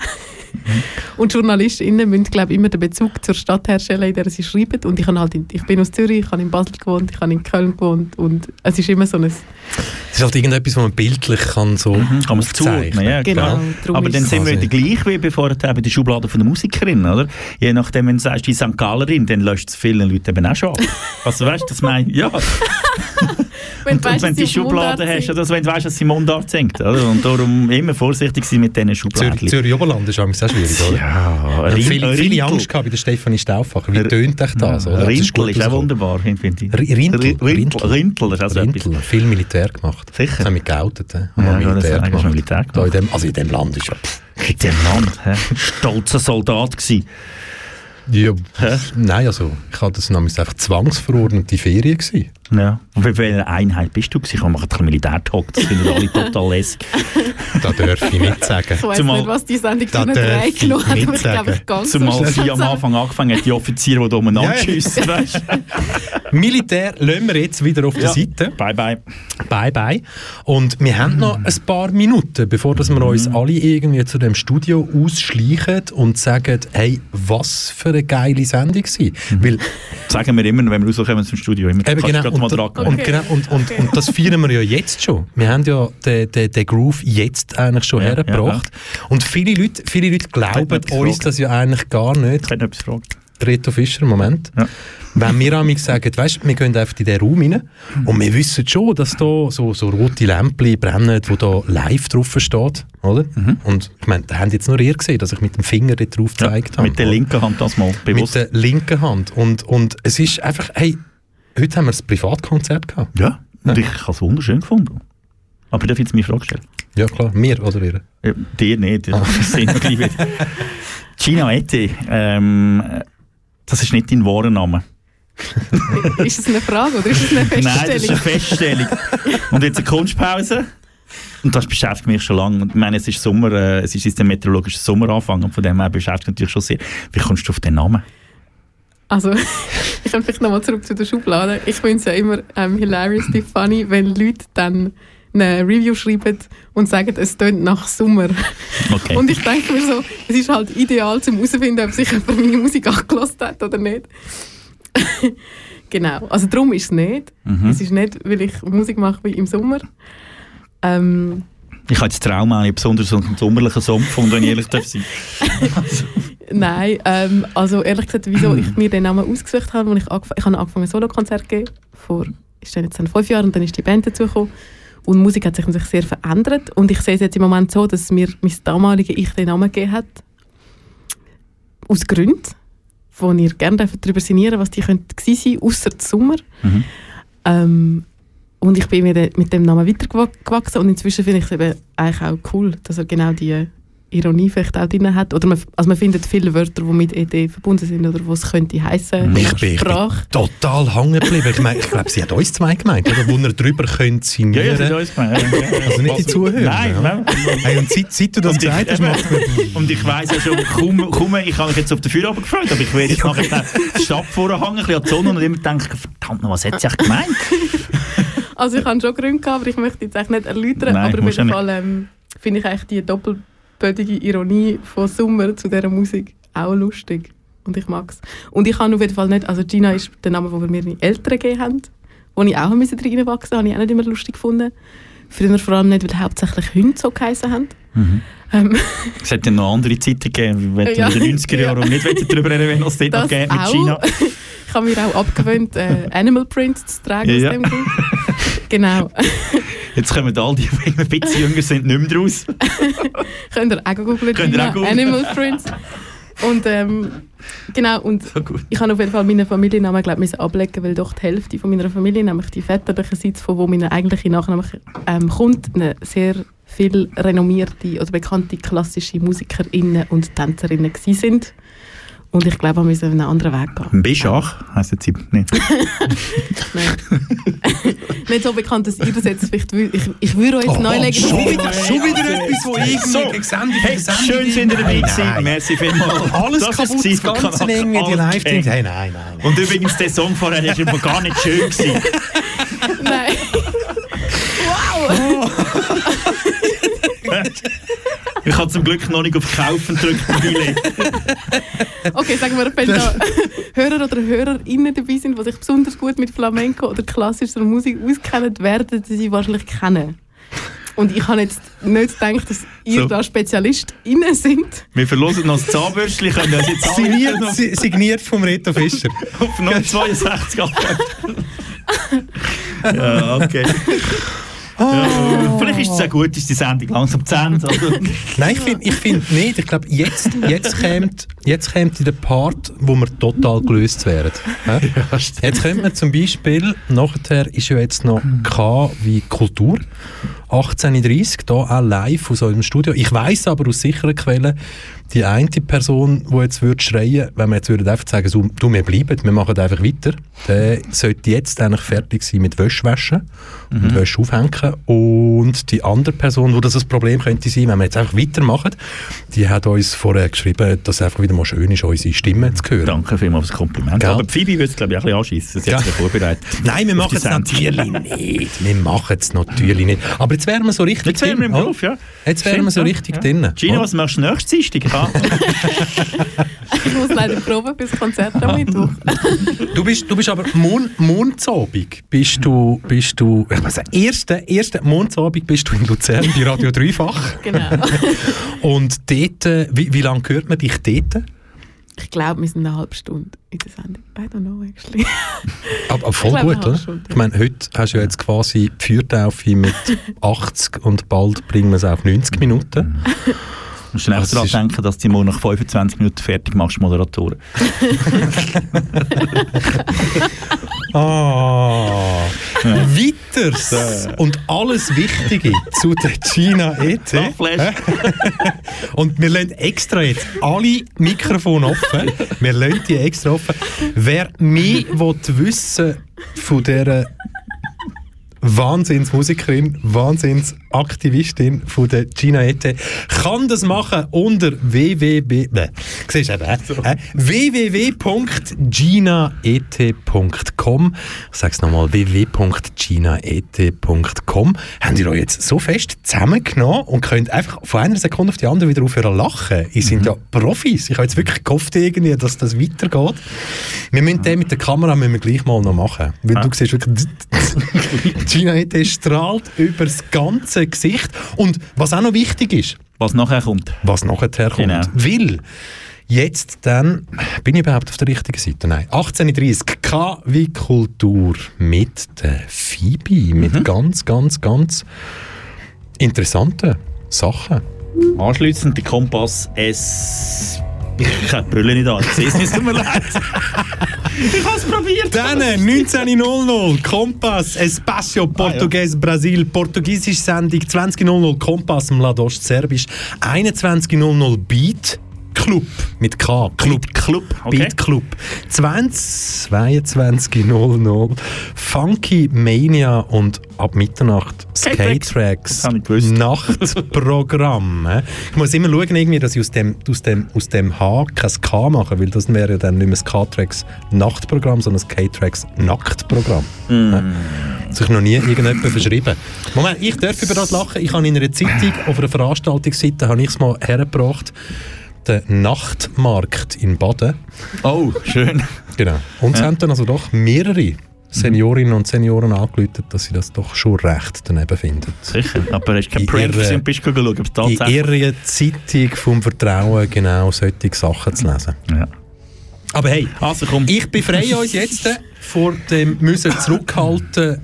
und JournalistInnen müssen, glaube ich, immer den Bezug zur Stadt herstellen, in der sie schreiben. Und ich, habe halt in, ich bin aus Zürich, ich habe in Basel gewohnt, ich habe in Köln gewohnt. Und es ist immer so ein... Es ist halt irgendetwas, was man bildlich kann so Kann man zuordnen, ja, Genau, darum Aber dann sind wir wieder gleich wie bevor bei der Schublade von der Musikerin, oder? Je nachdem, wenn du sagst, die St. Gallerin, dann löscht es vielen Leuten eben auch schon ab. *laughs* Also weißt du, das meine ja. *laughs* Wenn Und, und wenn du die Schublade hast, oder so, wenn du weißt, dass sie Mundart singt, oder? Und darum immer vorsichtig sein mit diesen Schubladen. Zürich, Zürich Oberland ist eigentlich sehr schwierig, oder? Ja, Rin- viele, viele. Angst gehabt bei der Stefanie Stauffacher. Wie tönt euch das? Oder? Das Rintel ist auch wunderbar, finde ich. R- Rintel, Ri- Rintel, Rintel. Rintel, das ist also. Rintel, viel Militär gemacht. Sicher. Das haben wir geoutet. He? Haben Ja, ja, Militär gemacht. Da in dem, also in dem Land ist ja... pff, In dem Land, hä? stolzer Soldat gsi. Ja pff, nein, also ich hatte das nämlich einfach zwangsverordnete Ferien gewesen. Ja. Bei welcher Einheit bist du? Ich habe ein bisschen Militärtalk, das finden alle total lässig. Da darf ich nicht sagen. Ich weiß Zumal- nicht, was die Sendung Da für eine darf Drei ich genommen hat, nicht aber ich glaube, sagen. ich ganz Zumal sie am Anfang angefangen hat, die Offiziere, die da umeinander schiessen, weißt? *laughs* Militär lassen wir jetzt wieder auf der Ja. Seite. Bye, bye. Bye, bye. Und wir haben noch ein paar Minuten, bevor dass wir uns alle irgendwie zu dem Studio ausschleichen und sagen, hey, was für eine geile Sendung sie. Weil Sagen wir immer, wenn wir rauskommen zum Studio. Immer, Eben genau, mal und, dran gehen. und, genau und, und, und das feiern wir ja jetzt schon. Wir haben ja den, den, den Groove jetzt eigentlich schon Ja, hergebracht. Und viele Leute, viele Leute glauben uns das ja eigentlich gar nicht. Ich hätte noch etwas fragen. Reto Fischer, Moment. Ja. Wenn wir einmal sagen, weißt, wir gehen einfach in diesen Raum rein und wir wissen schon, dass da so, so rote Lämpchen brennen, wo da live drauf steht, oder? Mhm. Und ich meine, da haben jetzt nur ihr gesehen, dass ich mit dem Finger drauf Ja, gezeigt habe. mit der linken Hand das mal bewusst. Mit der linken Hand. Und, und es ist einfach, hey, heute haben wir ein Privatkonzert gehabt. ja, und ich habe es wunderschön gefunden. Aber ich darf jetzt meine Frage stellen. Ja klar, mir oder ihr? Ja, dir nicht, das sehen wir gleich wieder. Gina Ete, ähm, das ist nicht dein wahrer Name. *laughs* Ist es eine Frage oder ist es eine Nein, das ist Feststellung? eine Feststellung. Und jetzt eine Kunstpause. Und das beschäftigt mich schon lange. Und Ich meine, es ist Sommer, äh, es ist jetzt der meteorologische Sommeranfang und von dem her beschäftigt mich natürlich schon sehr. Wie kommst du auf den Namen? Also, *laughs* ich komme vielleicht nochmal zurück zu der Schublade. Ich finde es ja immer ähm, hilariously funny, wenn Leute dann eine Review schreiben und sagen, es tönt nach Sommer. Okay. Und ich denke mir so, es ist halt ideal, zum herauszufinden, ob sich jemand meine Musik angelassen hat oder nicht. *laughs* genau, also darum ist es nicht. Mhm. Es ist nicht, weil ich Musik mache wie im Sommer. Ähm, ich habe jetzt Trauma, ich besonders so einen sommerlichen Song gefunden, wenn ich ehrlich darf sein. *laughs* Nein, ähm, also ehrlich gesagt, wieso *clears throat* ich mir den Namen ausgesucht habe, als ich, angef ich habe angefangen ein Solo-Konzert zu geben, vor ist dann jetzt dann fünf Jahren und dann ist die Band dazugekommen. Und die Musik hat sich natürlich sehr verändert und ich sehe es jetzt im Moment so, dass mir mein damaliges Ich den Namen gegeben hat, aus Gründen, wo ihr gerne darüber sinnieren was die könnten gewesen sein, außer der Sommer. Mhm. Ähm, und ich bin mit, mit dem Namen weitergewachsen und inzwischen finde ich es eben eigentlich auch cool, dass er genau die Ironie vielleicht auch drin hat. Oder man, also man findet viele Wörter, die mit ED verbunden sind oder was es könnte heißen. Ich bin, ich bin total hängen geblieben. Ich, meine, ich glaube, sie hat uns zwei gemeint, oder? wo wir drüber können Ja, signieren ja, das ist uns gemeint. Also nicht die Zuhörer. Nein, nein. Hey, und seit, seit du das Und ich, gesagt hast, macht *laughs* und ich weiss ja schon, kaum, kaum, ich habe mich jetzt auf den Feierabend gefreut, aber ich werde jetzt nachher die Stadt vorhängen, ein bisschen an die Sonne und immer denken, verdammt noch, was hat sie eigentlich gemeint? *laughs* Also ich habe schon Gründe gehabt, aber ich möchte jetzt eigentlich nicht erläutern. Nein, aber auf jeden Fall ähm, finde ich eigentlich die doppelbödige Ironie von Sommer zu dieser Musik auch lustig. Und ich mag es. Und ich habe auf jeden Fall nicht, also Gina ist der Name, den mir meine Eltern gegeben haben, wo ich auch reinwachsen musste, habe ich auch nicht immer lustig gefunden. Früher vor allem nicht, weil hauptsächlich Hunde so geheißen haben. Ähm, Es hat ja noch andere Zeiten gegeben, wenn Ja. in den 90er Jahren und nicht darüber reden, was es dort noch geht mit. China. *laughs* ich habe mir auch abgewöhnt, äh, Animal Print zu tragen Ja. aus dem Grund. Genau. *laughs* Jetzt kommen all die, die ein bisschen jünger sind, nicht mehr raus. *laughs* Könnt ihr auch googeln, Könnt ihr auch googlen. Animal Prints. Und ähm, genau, und So ich habe auf jeden Fall meinen Familiennamen glaub, müssen ablegen, weil doch die Hälfte von meiner Familie, nämlich die väterlicherseits, von wo mein eigentlicher Nachname ähm, kommt, eine sehr viel renommierte oder bekannte klassische Musikerinnen und Tänzerinnen sind. Und ich glaube, wir müssen einen anderen Weg gehen. Bischach heisst jetzt nicht. Nein. *laughs* Nicht so bekannt, dass ihr das jetzt vielleicht ich, ich würde euch jetzt neu legen. schon wieder, schon wieder etwas, wo So. irgendwie Sendung Hey, schön sind ihr dabei gewesen. Merci vielmals. *laughs* Alles Das kaputt, ist das Ganze irgendwie, die. Live-Dings. Hey, nein, nein, nein. Und übrigens, der Song vorher war immer gar nicht schön. Gewesen. *laughs* Nein. Ich habe zum Glück noch nicht auf Kaufen gedrückt. Okay, sagen wir, wenn da *laughs* Hörer oder Hörerinnen dabei sind, die sich besonders gut mit Flamenco oder klassischer Musik auskennen, werden sie wahrscheinlich kennen. Und ich habe jetzt nicht gedacht, dass ihr So. da SpezialistInnen sind. Wir verlosen noch das Zahnbürstchen, können uns jetzt alle Signiert, noch si- signiert vom Reto Fischer. *laughs* auf 062 ab. *laughs* ja, okay. Ja, vielleicht ist es auch gut, ist die Sendung langsam zu Ende. *laughs* Nein, ich finde ich find nicht. Ich glaube, jetzt, jetzt kommt jetzt kommt der Part, wo wir total gelöst. Hä? *laughs* jetzt kommt man zum Beispiel, nachher ist ja jetzt noch K wie Kultur. 18.30 da auch live aus eurem Studio. Ich weiß aber aus sicheren Quellen, die eine Person, die jetzt würde schreien, wenn wir jetzt würden einfach sagen, so, du, wir bleiben, wir machen einfach weiter, der sollte jetzt eigentlich fertig sein mit Wäsche waschen und Wäsche aufhängen. Und die andere Person, wo das ein Problem könnte sein, wenn wir jetzt einfach weitermachen, die hat uns vorher geschrieben, dass es einfach wieder mal schön ist, unsere Stimme zu hören. Danke vielmals für das Kompliment. Gell? Aber Phoebe würde es, glaube ich, ein bisschen anschiessen. Sie hat sich vorbereitet. Nein, wir machen es natürlich nicht. Wir machen es natürlich nicht. Aber jetzt wären wir so richtig Jetzt wären wir im? Beruf, ja. Jetzt wären wir so richtig Ja. drin. Gina, was machst du nächstes Dienstag? *laughs* Ich muss leider proben fürs Konzert am Mittwoch. *laughs* Du bist, du bist aber Mon Mondsabend bist du, bist du, ich weiß nicht, erste, erste Mondsabend bist du in Luzern bei Radio Dreifach. Genau. Und dort, äh, wie, wie lange hört man dich dort? Ich glaube, wir sind eine halbe Stunde in der Sendung. I don't know, actually. *laughs* Aber, aber voll gut, oder? Stunde, ja. Ich meine, heute hast du ja jetzt quasi die Feuertaufe mit *laughs* 80 und bald bringen wir es auf 90 Minuten. *laughs* Du musst schnell Das daran denken, dass du morgen nach 25 Minuten fertig machst, Moderatoren. Ah, weiters und alles Wichtige zu der China ET. *laughs* Und wir lassen extra jetzt alle Mikrofone offen. Wir lassen die extra offen. Wer mehr will wissen von dieser Wahnsinnsmusikerin, Wahnsinnsaktivistin von der Gina Ete, kann das machen unter www. Äh, siehst du eben, äh, www.ginaet.com. Ich sage es nochmal, www.ginaet.com. Habt ihr euch jetzt so fest zusammengenommen und könnt einfach von einer Sekunde auf die andere wieder aufhören lachen? Ihr seid ja Profis. Ich habe jetzt wirklich gehofft, irgendwie, dass das weitergeht. Wir müssen den mit der Kamera müssen wir gleich mal noch machen. Weil du siehst wirklich, *laughs* *laughs* Gina Ete strahlt über das ganze Gesicht. Und was auch noch wichtig ist, Was nachher kommt. was nachher kommt. Genau. Weil Jetzt dann, bin ich überhaupt auf der richtigen Seite? Nein. 1830, K wie Kultur mit der Phoebe, mit Mhm. ganz, ganz, ganz interessanten Sachen. Anschliessend der Kompass S. Ich habe die Brille nicht an, *laughs* es tut mir leid. *laughs* ich habe es probiert. Dann 19.00 Kompass, Espacio, Portugues, Brasil, Portugiesisch Sendung, 20.00 Kompass, Mladost, Serbisch, 21.00 Beat Club mit K, Club, Club, okay. Beat Club, 20, 22.00 Funky Mania und ab Mitternacht Skate-Tracks. Nachtprogramm. *laughs* ich muss immer schauen, irgendwie, dass ich aus dem, aus, dem, aus dem H kein K mache, weil das wäre ja dann nicht mehr das K-Tracks Nachtprogramm, sondern das K-Tracks Nacktprogramm. Mm. Das sich noch nie irgendjemand verschrieben. Moment, ich darf über das lachen. Ich habe in einer Zeitung, auf einer Veranstaltungsseite, habe ich es mal hergebracht, den Nachtmarkt in Baden. Oh, schön. Genau. Und es haben dann also doch mehrere Seniorinnen und Senioren angerufen, dass sie das doch schon recht daneben finden. Sicher. Aber hast du kein In ihrer- und bist du schauen, ob es In tatsächlich... ihrer Zeitung vom Vertrauen genau solche Sachen zu lesen. Ja. Aber hey, Also ich befreie uns jetzt äh, vor dem müssen zurückhalten,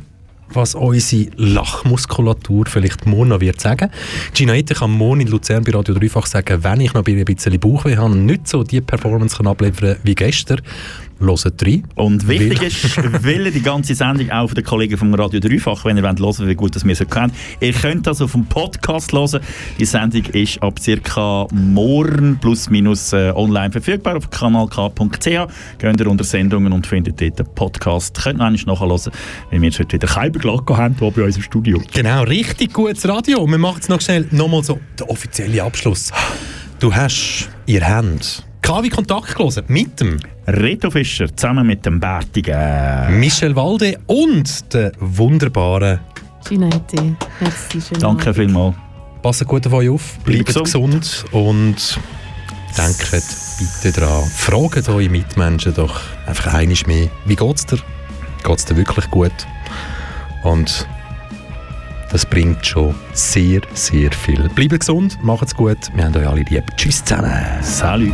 was unsere Lachmuskulatur vielleicht morgen noch wird sagen. Ginaete kann morgen in Luzern bei Radio Dreifach sagen, wenn ich noch ein bisschen Bauchweh habe und nicht so die Performance kann abliefern wie gestern, hört rein. Und wichtig Weil- ist, will die ganze Sendung auch von den Kollegen vom Radio Dreifach, wenn ihr wollt hören wie gut das wir so kennen. Ihr könnt das auf dem Podcast hören. Die Sendung ist ab circa morgen plus minus äh, online verfügbar auf kanalk.ch. Geht ihr unter Sendungen und findet dort den Podcast. Könnt ihr eigentlich nachhören, weil wir jetzt heute wieder keine Glocke haben hier bei uns im Studio. Genau, richtig gutes Radio. Wir machen es noch schnell nochmal so der offizielle Abschluss. Du hast, ihr habt KW Kontakt gelesen mit dem Reto Fischer zusammen mit dem Bärtigen. Michel Walde und der wunderbaren Ginetti. Schön. Danke vielmals. Passt gut auf euch auf, bleibt Bleibt gesund und denkt bitte dran. Fragt eure Mitmenschen doch einfach einiges mehr. Wie geht's dir? Geht's dir wirklich gut? Und das bringt schon sehr, sehr viel. Bleibt gesund, macht's gut. Wir haben euch alle lieb. Tschüss zusammen. Salut.